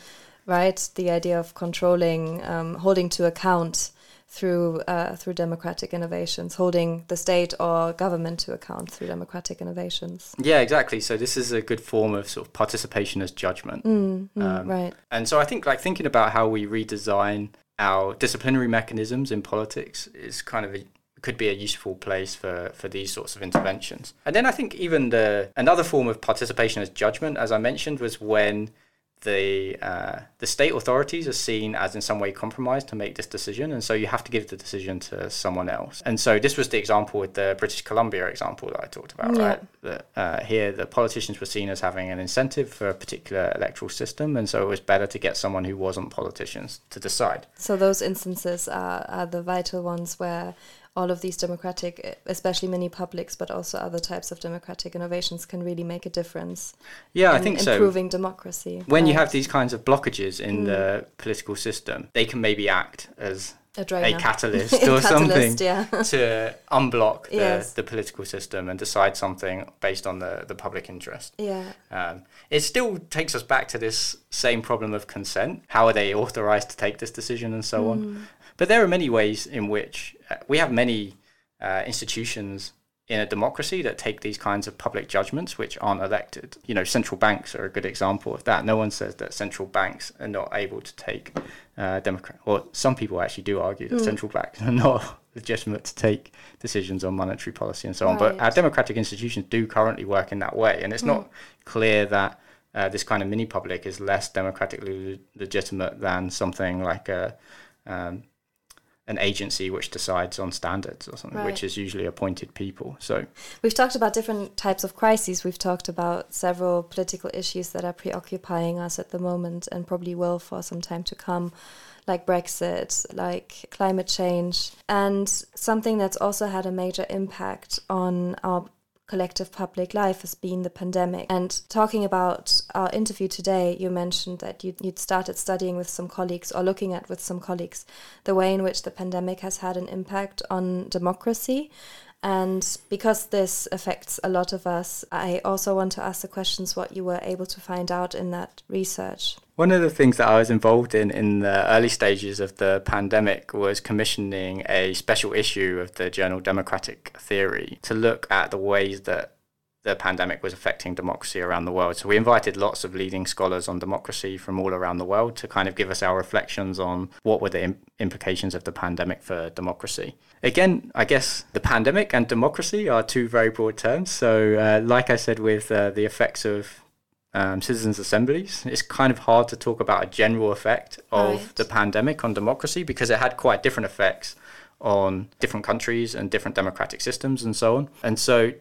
right? The idea of controlling, um, holding to account through uh, through democratic innovations, holding the state or government to account through democratic innovations. Yeah, exactly. So this is a good form of sort of participation as judgment. Mm, mm, Um, right. And so I think like thinking about how we redesign our disciplinary mechanisms in politics is kind of a could be a useful place for, for these sorts of interventions. And then I think even the another form of participation as judgment, as I mentioned, was when the uh, the state authorities are seen as in some way compromised to make this decision, and so you have to give the decision to someone else. And so this was the example with the British Columbia example that I talked about, Yeah. right? That uh, here the politicians were seen as having an incentive for a particular electoral system, and so it was better to get someone who wasn't politicians to decide. So those instances are, are the vital ones where all of these democratic, especially mini publics, but also other types of democratic innovations can really make a difference. Yeah, I in think so. improving democracy. When you have these kinds of blockages in Mm. the political system, they can maybe act as a, a catalyst A or something yeah. to unblock the, Yes. the political system and decide something based on the, the public interest. yeah. Um, it still takes us back to this same problem of consent. How are they authorized to take this decision and so Mm. on? But there are many ways in which uh, we have many uh, institutions in a democracy that take these kinds of public judgments which aren't elected. You know, central banks are a good example of that. No one says that central banks are not able to take uh, democrat. Well, some people actually do argue that Mm. central banks are not legitimate to take decisions on monetary policy and so on. But our democratic institutions do currently work in that way, and it's not clear that uh, this kind of mini public is less democratically le- legitimate than something like a um, an agency which decides on standards or something, which is usually appointed people. So We've talked about different types of crises. We've talked about several political issues that are preoccupying us at the moment and probably will for some time to come, like Brexit, like climate change, and something that's also had a major impact on our collective public life has been the pandemic. And talking about our interview today, you mentioned that you'd, you'd started studying with some colleagues or looking at with some colleagues the way in which the pandemic has had an impact on democracy. And because this affects a lot of us, I also want to ask the questions what you were able to find out in that research. One of the things that I was involved in in the early stages of the pandemic was commissioning a special issue of the journal Democratic Theory to look at the ways that the pandemic was affecting democracy around the world. So we invited lots of leading scholars on democracy from all around the world to kind of give us our reflections on what were the im- implications of the pandemic for democracy. Again, I guess the pandemic and democracy are two very broad terms. So, uh, like I said, with uh, the effects of um, citizens' assemblies. It's kind of hard to talk about a general effect of Right. the pandemic on democracy because it had quite different effects on different countries and different democratic systems and so on. And so,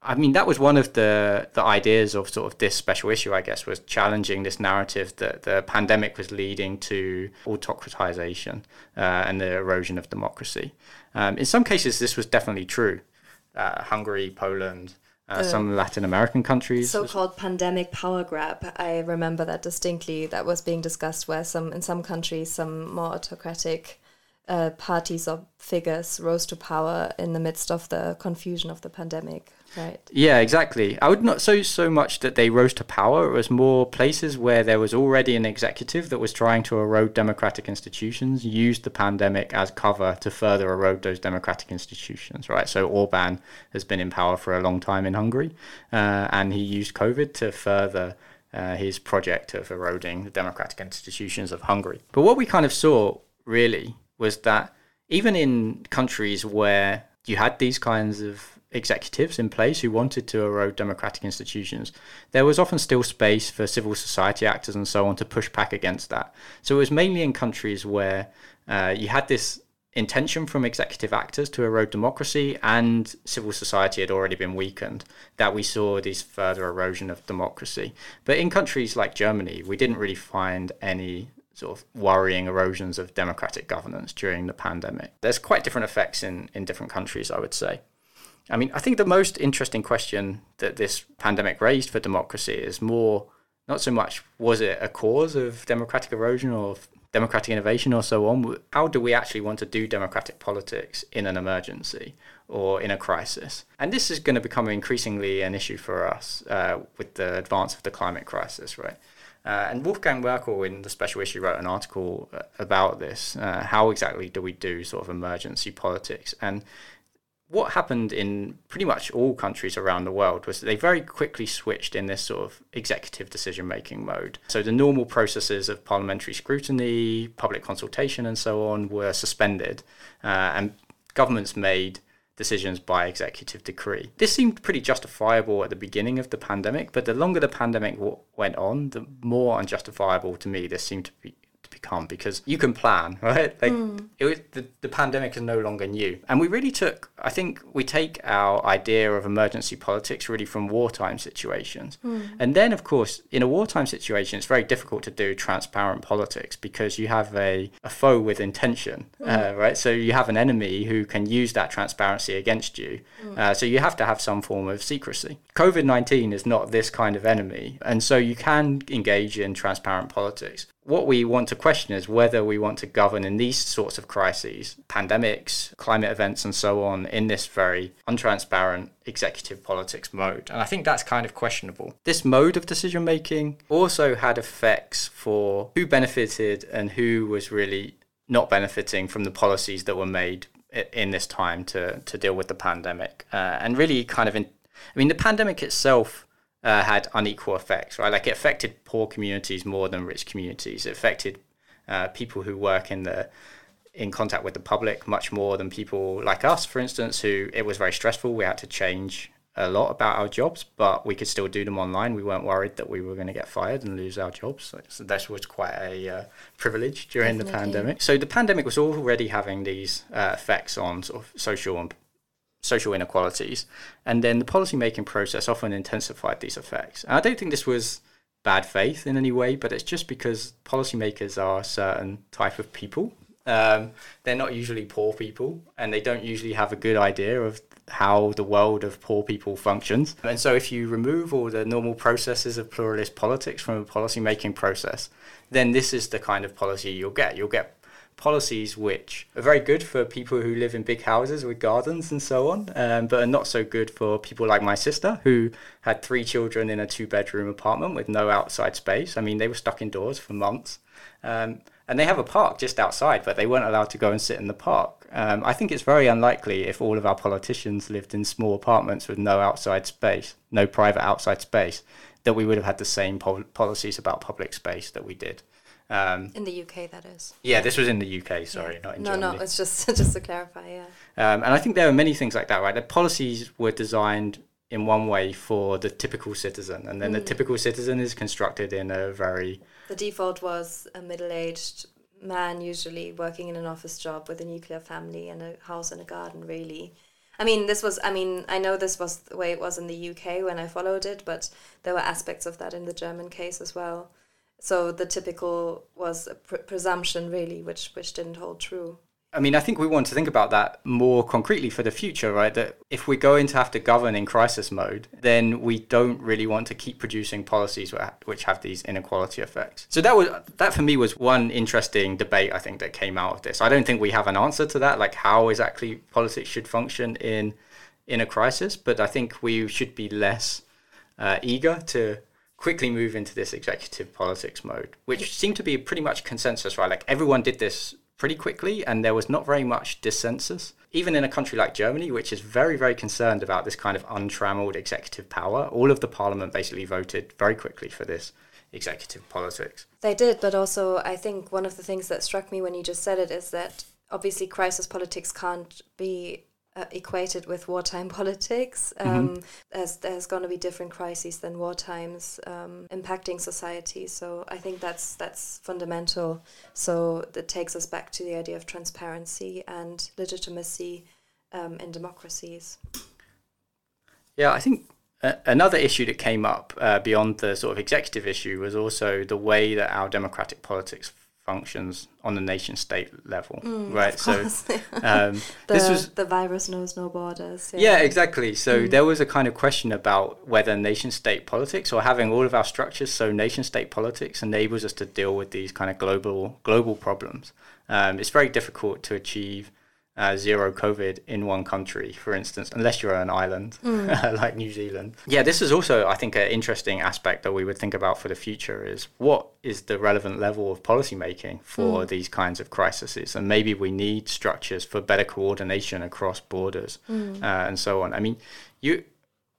I mean, that was one of the the ideas of sort of this special issue, I guess, was challenging this narrative that the pandemic was leading to autocratization uh, and the erosion of democracy. Um, in some cases, this was definitely true. Uh, Hungary, Poland, uh, some Latin American countries. So called pandemic power grab. I remember that distinctly. That was being discussed where some in some countries some more autocratic uh, parties or figures rose to power in the midst of the confusion of the pandemic. Right. Yeah, exactly. I would not say so much that they rose to power. It was more places where there was already an executive that was trying to erode democratic institutions, used the pandemic as cover to further erode those democratic institutions, right? So Orban has been in power for a long time in Hungary, uh, and he used COVID to further uh, his project of eroding the democratic institutions of Hungary. But what we kind of saw really was that even in countries where you had these kinds of executives in place who wanted to erode democratic institutions, there was often still space for civil society actors and so on to push back against that. So it was mainly in countries where uh, you had this intention from executive actors to erode democracy and civil society had already been weakened that we saw this further erosion of democracy. But in countries like Germany, we didn't really find any sort of worrying erosions of democratic governance during the pandemic. There's quite different effects in, in different countries, I would say. I mean, I think the most interesting question that this pandemic raised for democracy is more not so much was it a cause of democratic erosion or democratic innovation or so on. How do we actually want to do democratic politics in an emergency or in a crisis? And this is going to become increasingly an issue for us uh, with the advance of the climate crisis, right? Uh, and Wolfgang Merkel in the special issue wrote an article uh, about this. Uh, how exactly do we do sort of emergency politics? And what happened in pretty much all countries around the world was they very quickly switched in this sort of executive decision making mode. So the normal processes of parliamentary scrutiny, public consultation, and so on were suspended, uh, and governments made decisions by executive decree. This seemed pretty justifiable at the beginning of the pandemic, but the longer the pandemic w- went on, the more unjustifiable to me this seemed to be become because you can plan, right? Like mm. it was, the, the pandemic is no longer new. And we really took, I think we take our idea of emergency politics really from wartime situations. Mm. And then, of course, in a wartime situation, it's very difficult to do transparent politics because you have a, a foe with intention, mm. uh, right? So you have an enemy who can use that transparency against you. Hmm. Uh, so you have to have some form of secrecy. COVID 19 is not this kind of enemy. And so you can engage in transparent politics what we want to question is whether we want to govern in these sorts of crises, pandemics, climate events, and so on, in this very untransparent executive politics mode. And I think that's kind of questionable. This mode of decision making also had effects for who benefited and who was really not benefiting from the policies that were made in this time to, to deal with the pandemic. Uh, and really kind of in, I mean, the pandemic itself uh, had unequal effects, right? Like it affected poor communities more than rich communities. It affected uh, people who work in the in contact with the public much more than people like us, for instance, who it was very stressful. We had to change a lot about our jobs, but we could still do them online. We weren't worried that we were going to get fired and lose our jobs. So, that was quite a uh, privilege during Definitely. the pandemic. So the pandemic was already having these uh, effects on sort of social and social inequalities. And then the policymaking process often intensified these effects. And I don't think this was bad faith in any way, but it's just because policymakers are a certain type of people. Um, they're not usually poor people, and they don't usually have a good idea of how the world of poor people functions. And so, if you remove all the normal processes of pluralist politics from a policymaking process, then this is the kind of policy you'll get. You'll get policies which are very good for people who live in big houses with gardens and so on, um, but are not so good for people like my sister who had three children in a two bedroom apartment with no outside space. I mean, they were stuck indoors for months. Um, and they have a park just outside, but they weren't allowed to go and sit in the park. Um, I think it's very unlikely if all of our politicians lived in small apartments with no outside space, no private outside space, that we would have had the same pol- policies about public space that we did. Um, in the UK, that is. Yeah, this was in the UK. Sorry, yeah. not in no, Germany. No, no, it's just just to clarify. Yeah. Um, and I think there are many things like that, right? The policies were designed in one way for the typical citizen, and then mm. the typical citizen is constructed in a very. The default was a middle-aged man, usually working in an office job with a nuclear family and a house and a garden. Really. I mean, this was, I mean, I know this was the way it was in the UK when I followed it, but there were aspects of that in the German case as well. So the typical was a pr- presumption, really, which which didn't hold true. I mean, I think we want to think about that more concretely for the future, right? That if we're going to have to govern in crisis mode, then we don't really want to keep producing policies which have these inequality effects. So that was that for me was one interesting debate I think that came out of this. I don't think we have an answer to that, like how exactly politics should function in in a crisis, but I think we should be less uh, eager to quickly move into this executive politics mode, which seemed to be pretty much consensus, right? Like everyone did this pretty quickly, and there was not very much dissensus. Even in a country like Germany, which is very, very concerned about this kind of untrammeled executive power, all of the parliament basically voted very quickly for this executive politics. They did, but also I think one of the things that struck me when you just said it is that obviously crisis politics can't be uh, equated with wartime politics. Mm-hmm. Um, mm-hmm. There's, there's going to be different crises than war times um, impacting society. So I think that's that's fundamental. So that takes us back to the idea of transparency and legitimacy um, in democracies. Yeah, I think another issue that came up uh, beyond the sort of executive issue was also the way that our democratic politics functions on the nation state level, Mm, right? So um, the, this was the virus knows no borders. yeah, exactly. So Mm. there was a kind of question about whether nation state politics or having all of our structures so nation state politics enables us to deal with these kind of global global problems. Um, it's very difficult to achieve uh, zero COVID in one country, for instance, unless you're on an island like New Zealand. Yeah, this is also, I think, an interesting aspect that we would think about for the future is what is the relevant level of policy making for these kinds of crises? And maybe we need structures for better coordination across borders uh, and so on. I mean, you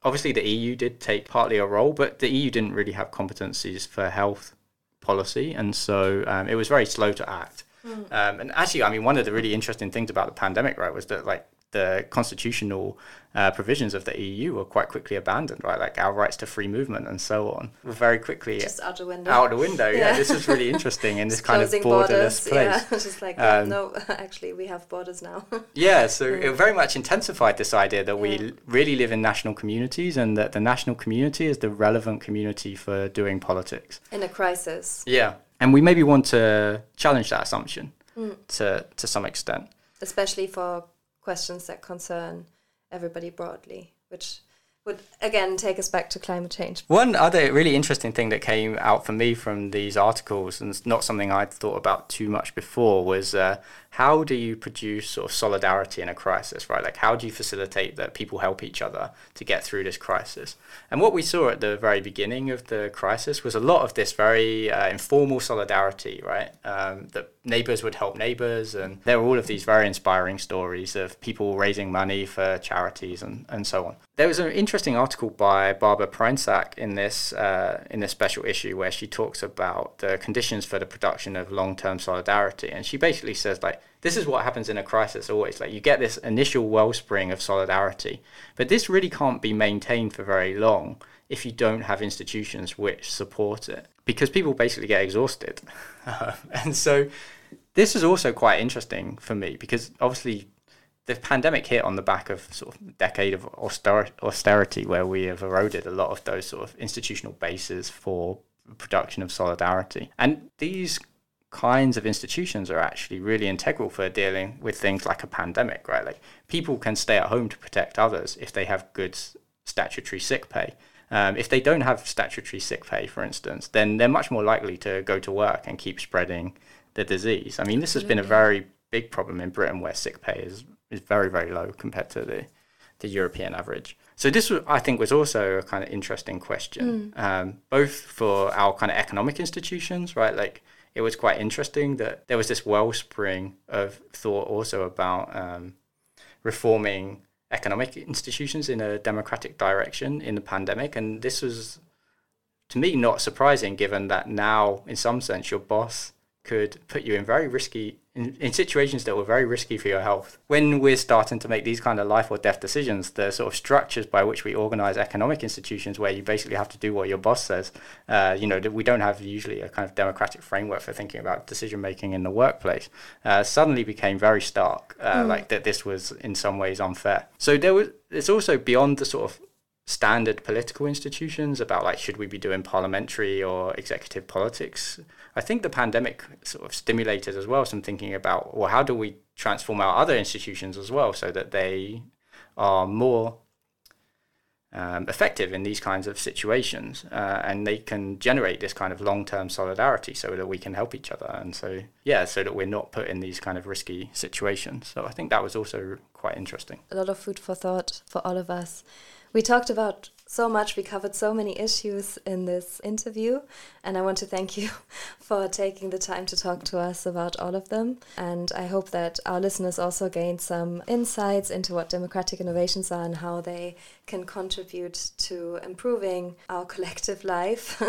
obviously the EU did take partly a role, but the EU didn't really have competencies for health policy, and so um, it was very slow to act. Um, and actually, I mean, one of the really interesting things about the pandemic, right, was that like the constitutional uh, provisions of the EU were quite quickly abandoned, right? Like our rights to free movement and so on were very quickly Just out the window. out the window. Yeah, Yeah. this is really interesting in this kind of borderless borders. place. Yeah, just like yeah, Um, no, actually, we have borders now. Yeah, so it very much intensified this idea that we Yeah. l- really live in national communities and that the national community is the relevant community for doing politics. In a crisis, Yeah. And we maybe want to challenge that assumption Mm. to, to some extent. especially for questions that concern everybody broadly, which would again take us back to climate change. One other really interesting thing that came out for me from these articles, and it's not something I'd thought about too much before, was uh, how do you produce sort of solidarity in a crisis, right? Like, how do you facilitate that people help each other to get through this crisis? And what we saw at the very beginning of the crisis was a lot of this very uh, informal solidarity, right? Um, that neighbors would help neighbors, and there were all of these very inspiring stories of people raising money for charities and, and so on. There was an interesting article by Barbara Prainsack in this uh, in this special issue where she talks about the conditions for the production of long term solidarity, and she basically says like this is what happens in a crisis always like you get this initial wellspring of solidarity, but this really can't be maintained for very long if you don't have institutions which support it because people basically get exhausted, um, and so this is also quite interesting for me because obviously the pandemic hit on the back of sort of a decade of austerity where we have eroded a lot of those sort of institutional bases for production of solidarity. And these kinds of institutions are actually really integral for dealing with things like a pandemic, right? Like people can stay at home to protect others if they have good statutory sick pay. Um, if they don't have statutory sick pay, for instance, then they're much more likely to go to work and keep spreading the disease. I mean, this has been a very big problem in Britain where sick pay is, is very, very low compared to the, the European average. So this, was, I think, was also a kind of interesting question, um, both for our kind of economic institutions, right? Like it was quite interesting that there was this wellspring of thought also about um, reforming economic institutions in a democratic direction in the pandemic, and this was to me not surprising given that now in some sense your boss could put you in very risky in, in situations that were very risky for your health when we're starting to make these kind of life or death decisions the sort of structures by which we organize economic institutions where you basically have to do what your boss says uh, you know that we don't have usually a kind of democratic framework for thinking about decision making in the workplace uh, suddenly became very stark uh, like that this was in some ways unfair. So there was it's also beyond the sort of standard political institutions about like should we be doing parliamentary or executive politics. I think the pandemic sort of stimulated as well some thinking about well how do we transform our other institutions as well so that they are more um, effective in these kinds of situations uh, and they can generate this kind of long-term solidarity so that we can help each other. And so yeah so that we're not put in these kind of risky situations. So i think that was also quite interesting. A lot of food for thought for all of us. We talked about so much, we covered so many issues in this interview, and I want to thank you for taking the time to talk to us about all of them. And I hope that our listeners also gained some insights into what democratic innovations are and how they can contribute to improving our collective life.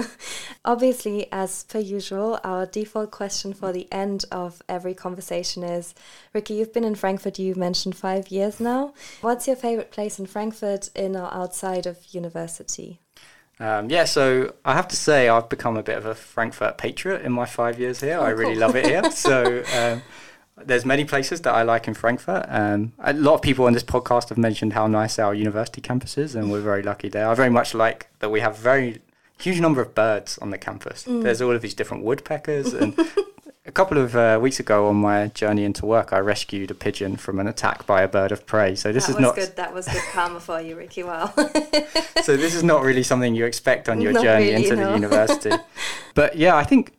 Obviously, as per usual, our default question for the end of every conversation is Rikki, you've been in Frankfurt, you mentioned five years now. What's your favorite place in Frankfurt, in or outside of university? Um, yeah, so I have to say I've become a bit of a Frankfurt patriot in my five years here. I really cool. love it here. So um, there's many places that I like in Frankfurt. Um, a lot of people on this podcast have mentioned how nice our university campus is, and we're very lucky there. I very much like that we have very huge number of birds on the campus. There's all of these different woodpeckers and A couple of uh, weeks ago on my journey into work, I rescued a pigeon from an attack by a bird of prey. So this that is was not good. That was good karma for you, Rikki. Wow. so this is not really something you expect on your Not journey really, into no. the university. but yeah, I think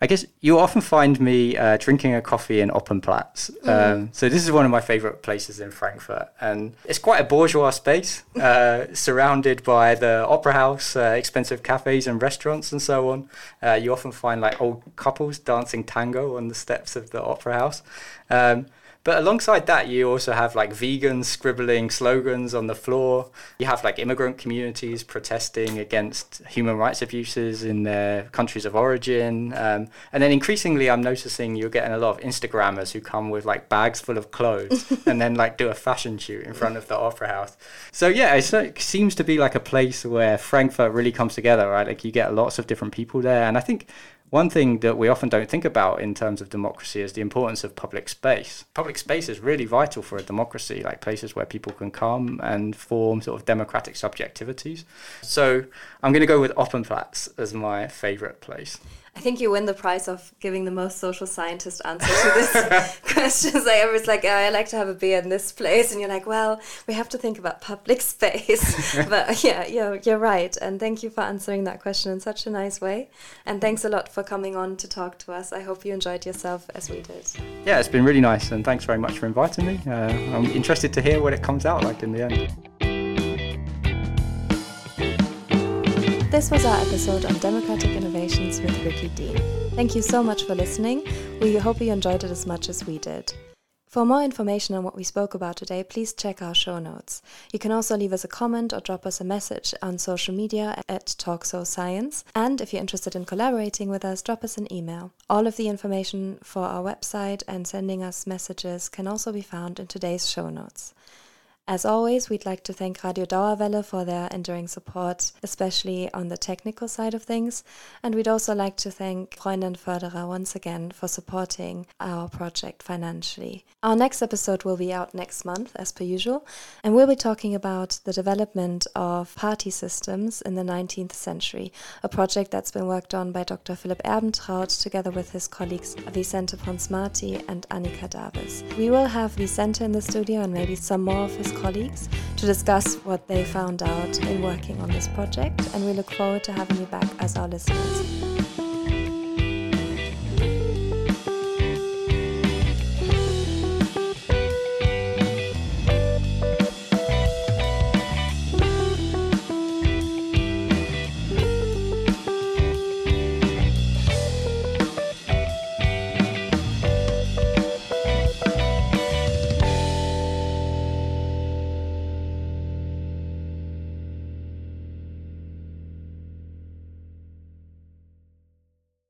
I guess you often find me uh, drinking a coffee in Opernplatz. Mm. Um, so this is one of my favorite places in Frankfurt, and it's quite a bourgeois space, uh, surrounded by the opera house, uh, expensive cafes and restaurants, and so on. Uh, you often find like old couples dancing tango on the steps of the opera house. Um, but alongside that, you also have like vegans scribbling slogans on the floor. You have like immigrant communities protesting against human rights abuses in their countries of origin. Um, and then increasingly, I'm noticing you're getting a lot of Instagrammers who come with like bags full of clothes and then like do a fashion shoot in front of the opera house. So yeah, it seems to be like a place where Frankfurt really comes together, right? Like you get lots of different people there. And I think one thing that we often don't think about in terms of democracy is the importance of public space. Public space is really vital for a democracy, like places where people can come and form sort of democratic subjectivities. So I'm going to go with Opernplatz as my favorite place. I think you win the prize of giving the most social scientist answer to this question. So I was like, oh, I like to have a beer in this place, and you're like, well, we have to think about public space. but yeah, you're, you're right, and thank you for answering that question in such a nice way. And thanks a lot for coming on to talk to us. I hope you enjoyed yourself as we did. Yeah, it's been really nice, and thanks very much for inviting me. Uh, I'm interested to hear what it comes out like in the end. This was our episode on democratic innovations with Rikki Dean. Thank you so much for listening. We hope you enjoyed it as much as we did. For more information on what we spoke about today, please check our show notes. You can also leave us a comment or drop us a message on social media at TalkSoScience. And if you're interested in collaborating with us, drop us an email. All of the information for our website and sending us messages can also be found in today's show notes. As always, we'd like to thank Radio Dauerwelle for their enduring support, especially on the technical side of things. And we'd also like to thank Freunde und Förderer once again for supporting our project financially. Our next episode will be out next month, as per usual, and we'll be talking about the development of party systems in the 19th century, a project that's been worked on by Dr. Philipp Erbentraut together with his colleagues Vicente Ponsmati and Annika Davis. We will have Vicente in the studio and maybe some more of his colleagues to discuss what they found out in working on this project, and we look forward to having you back as our listeners.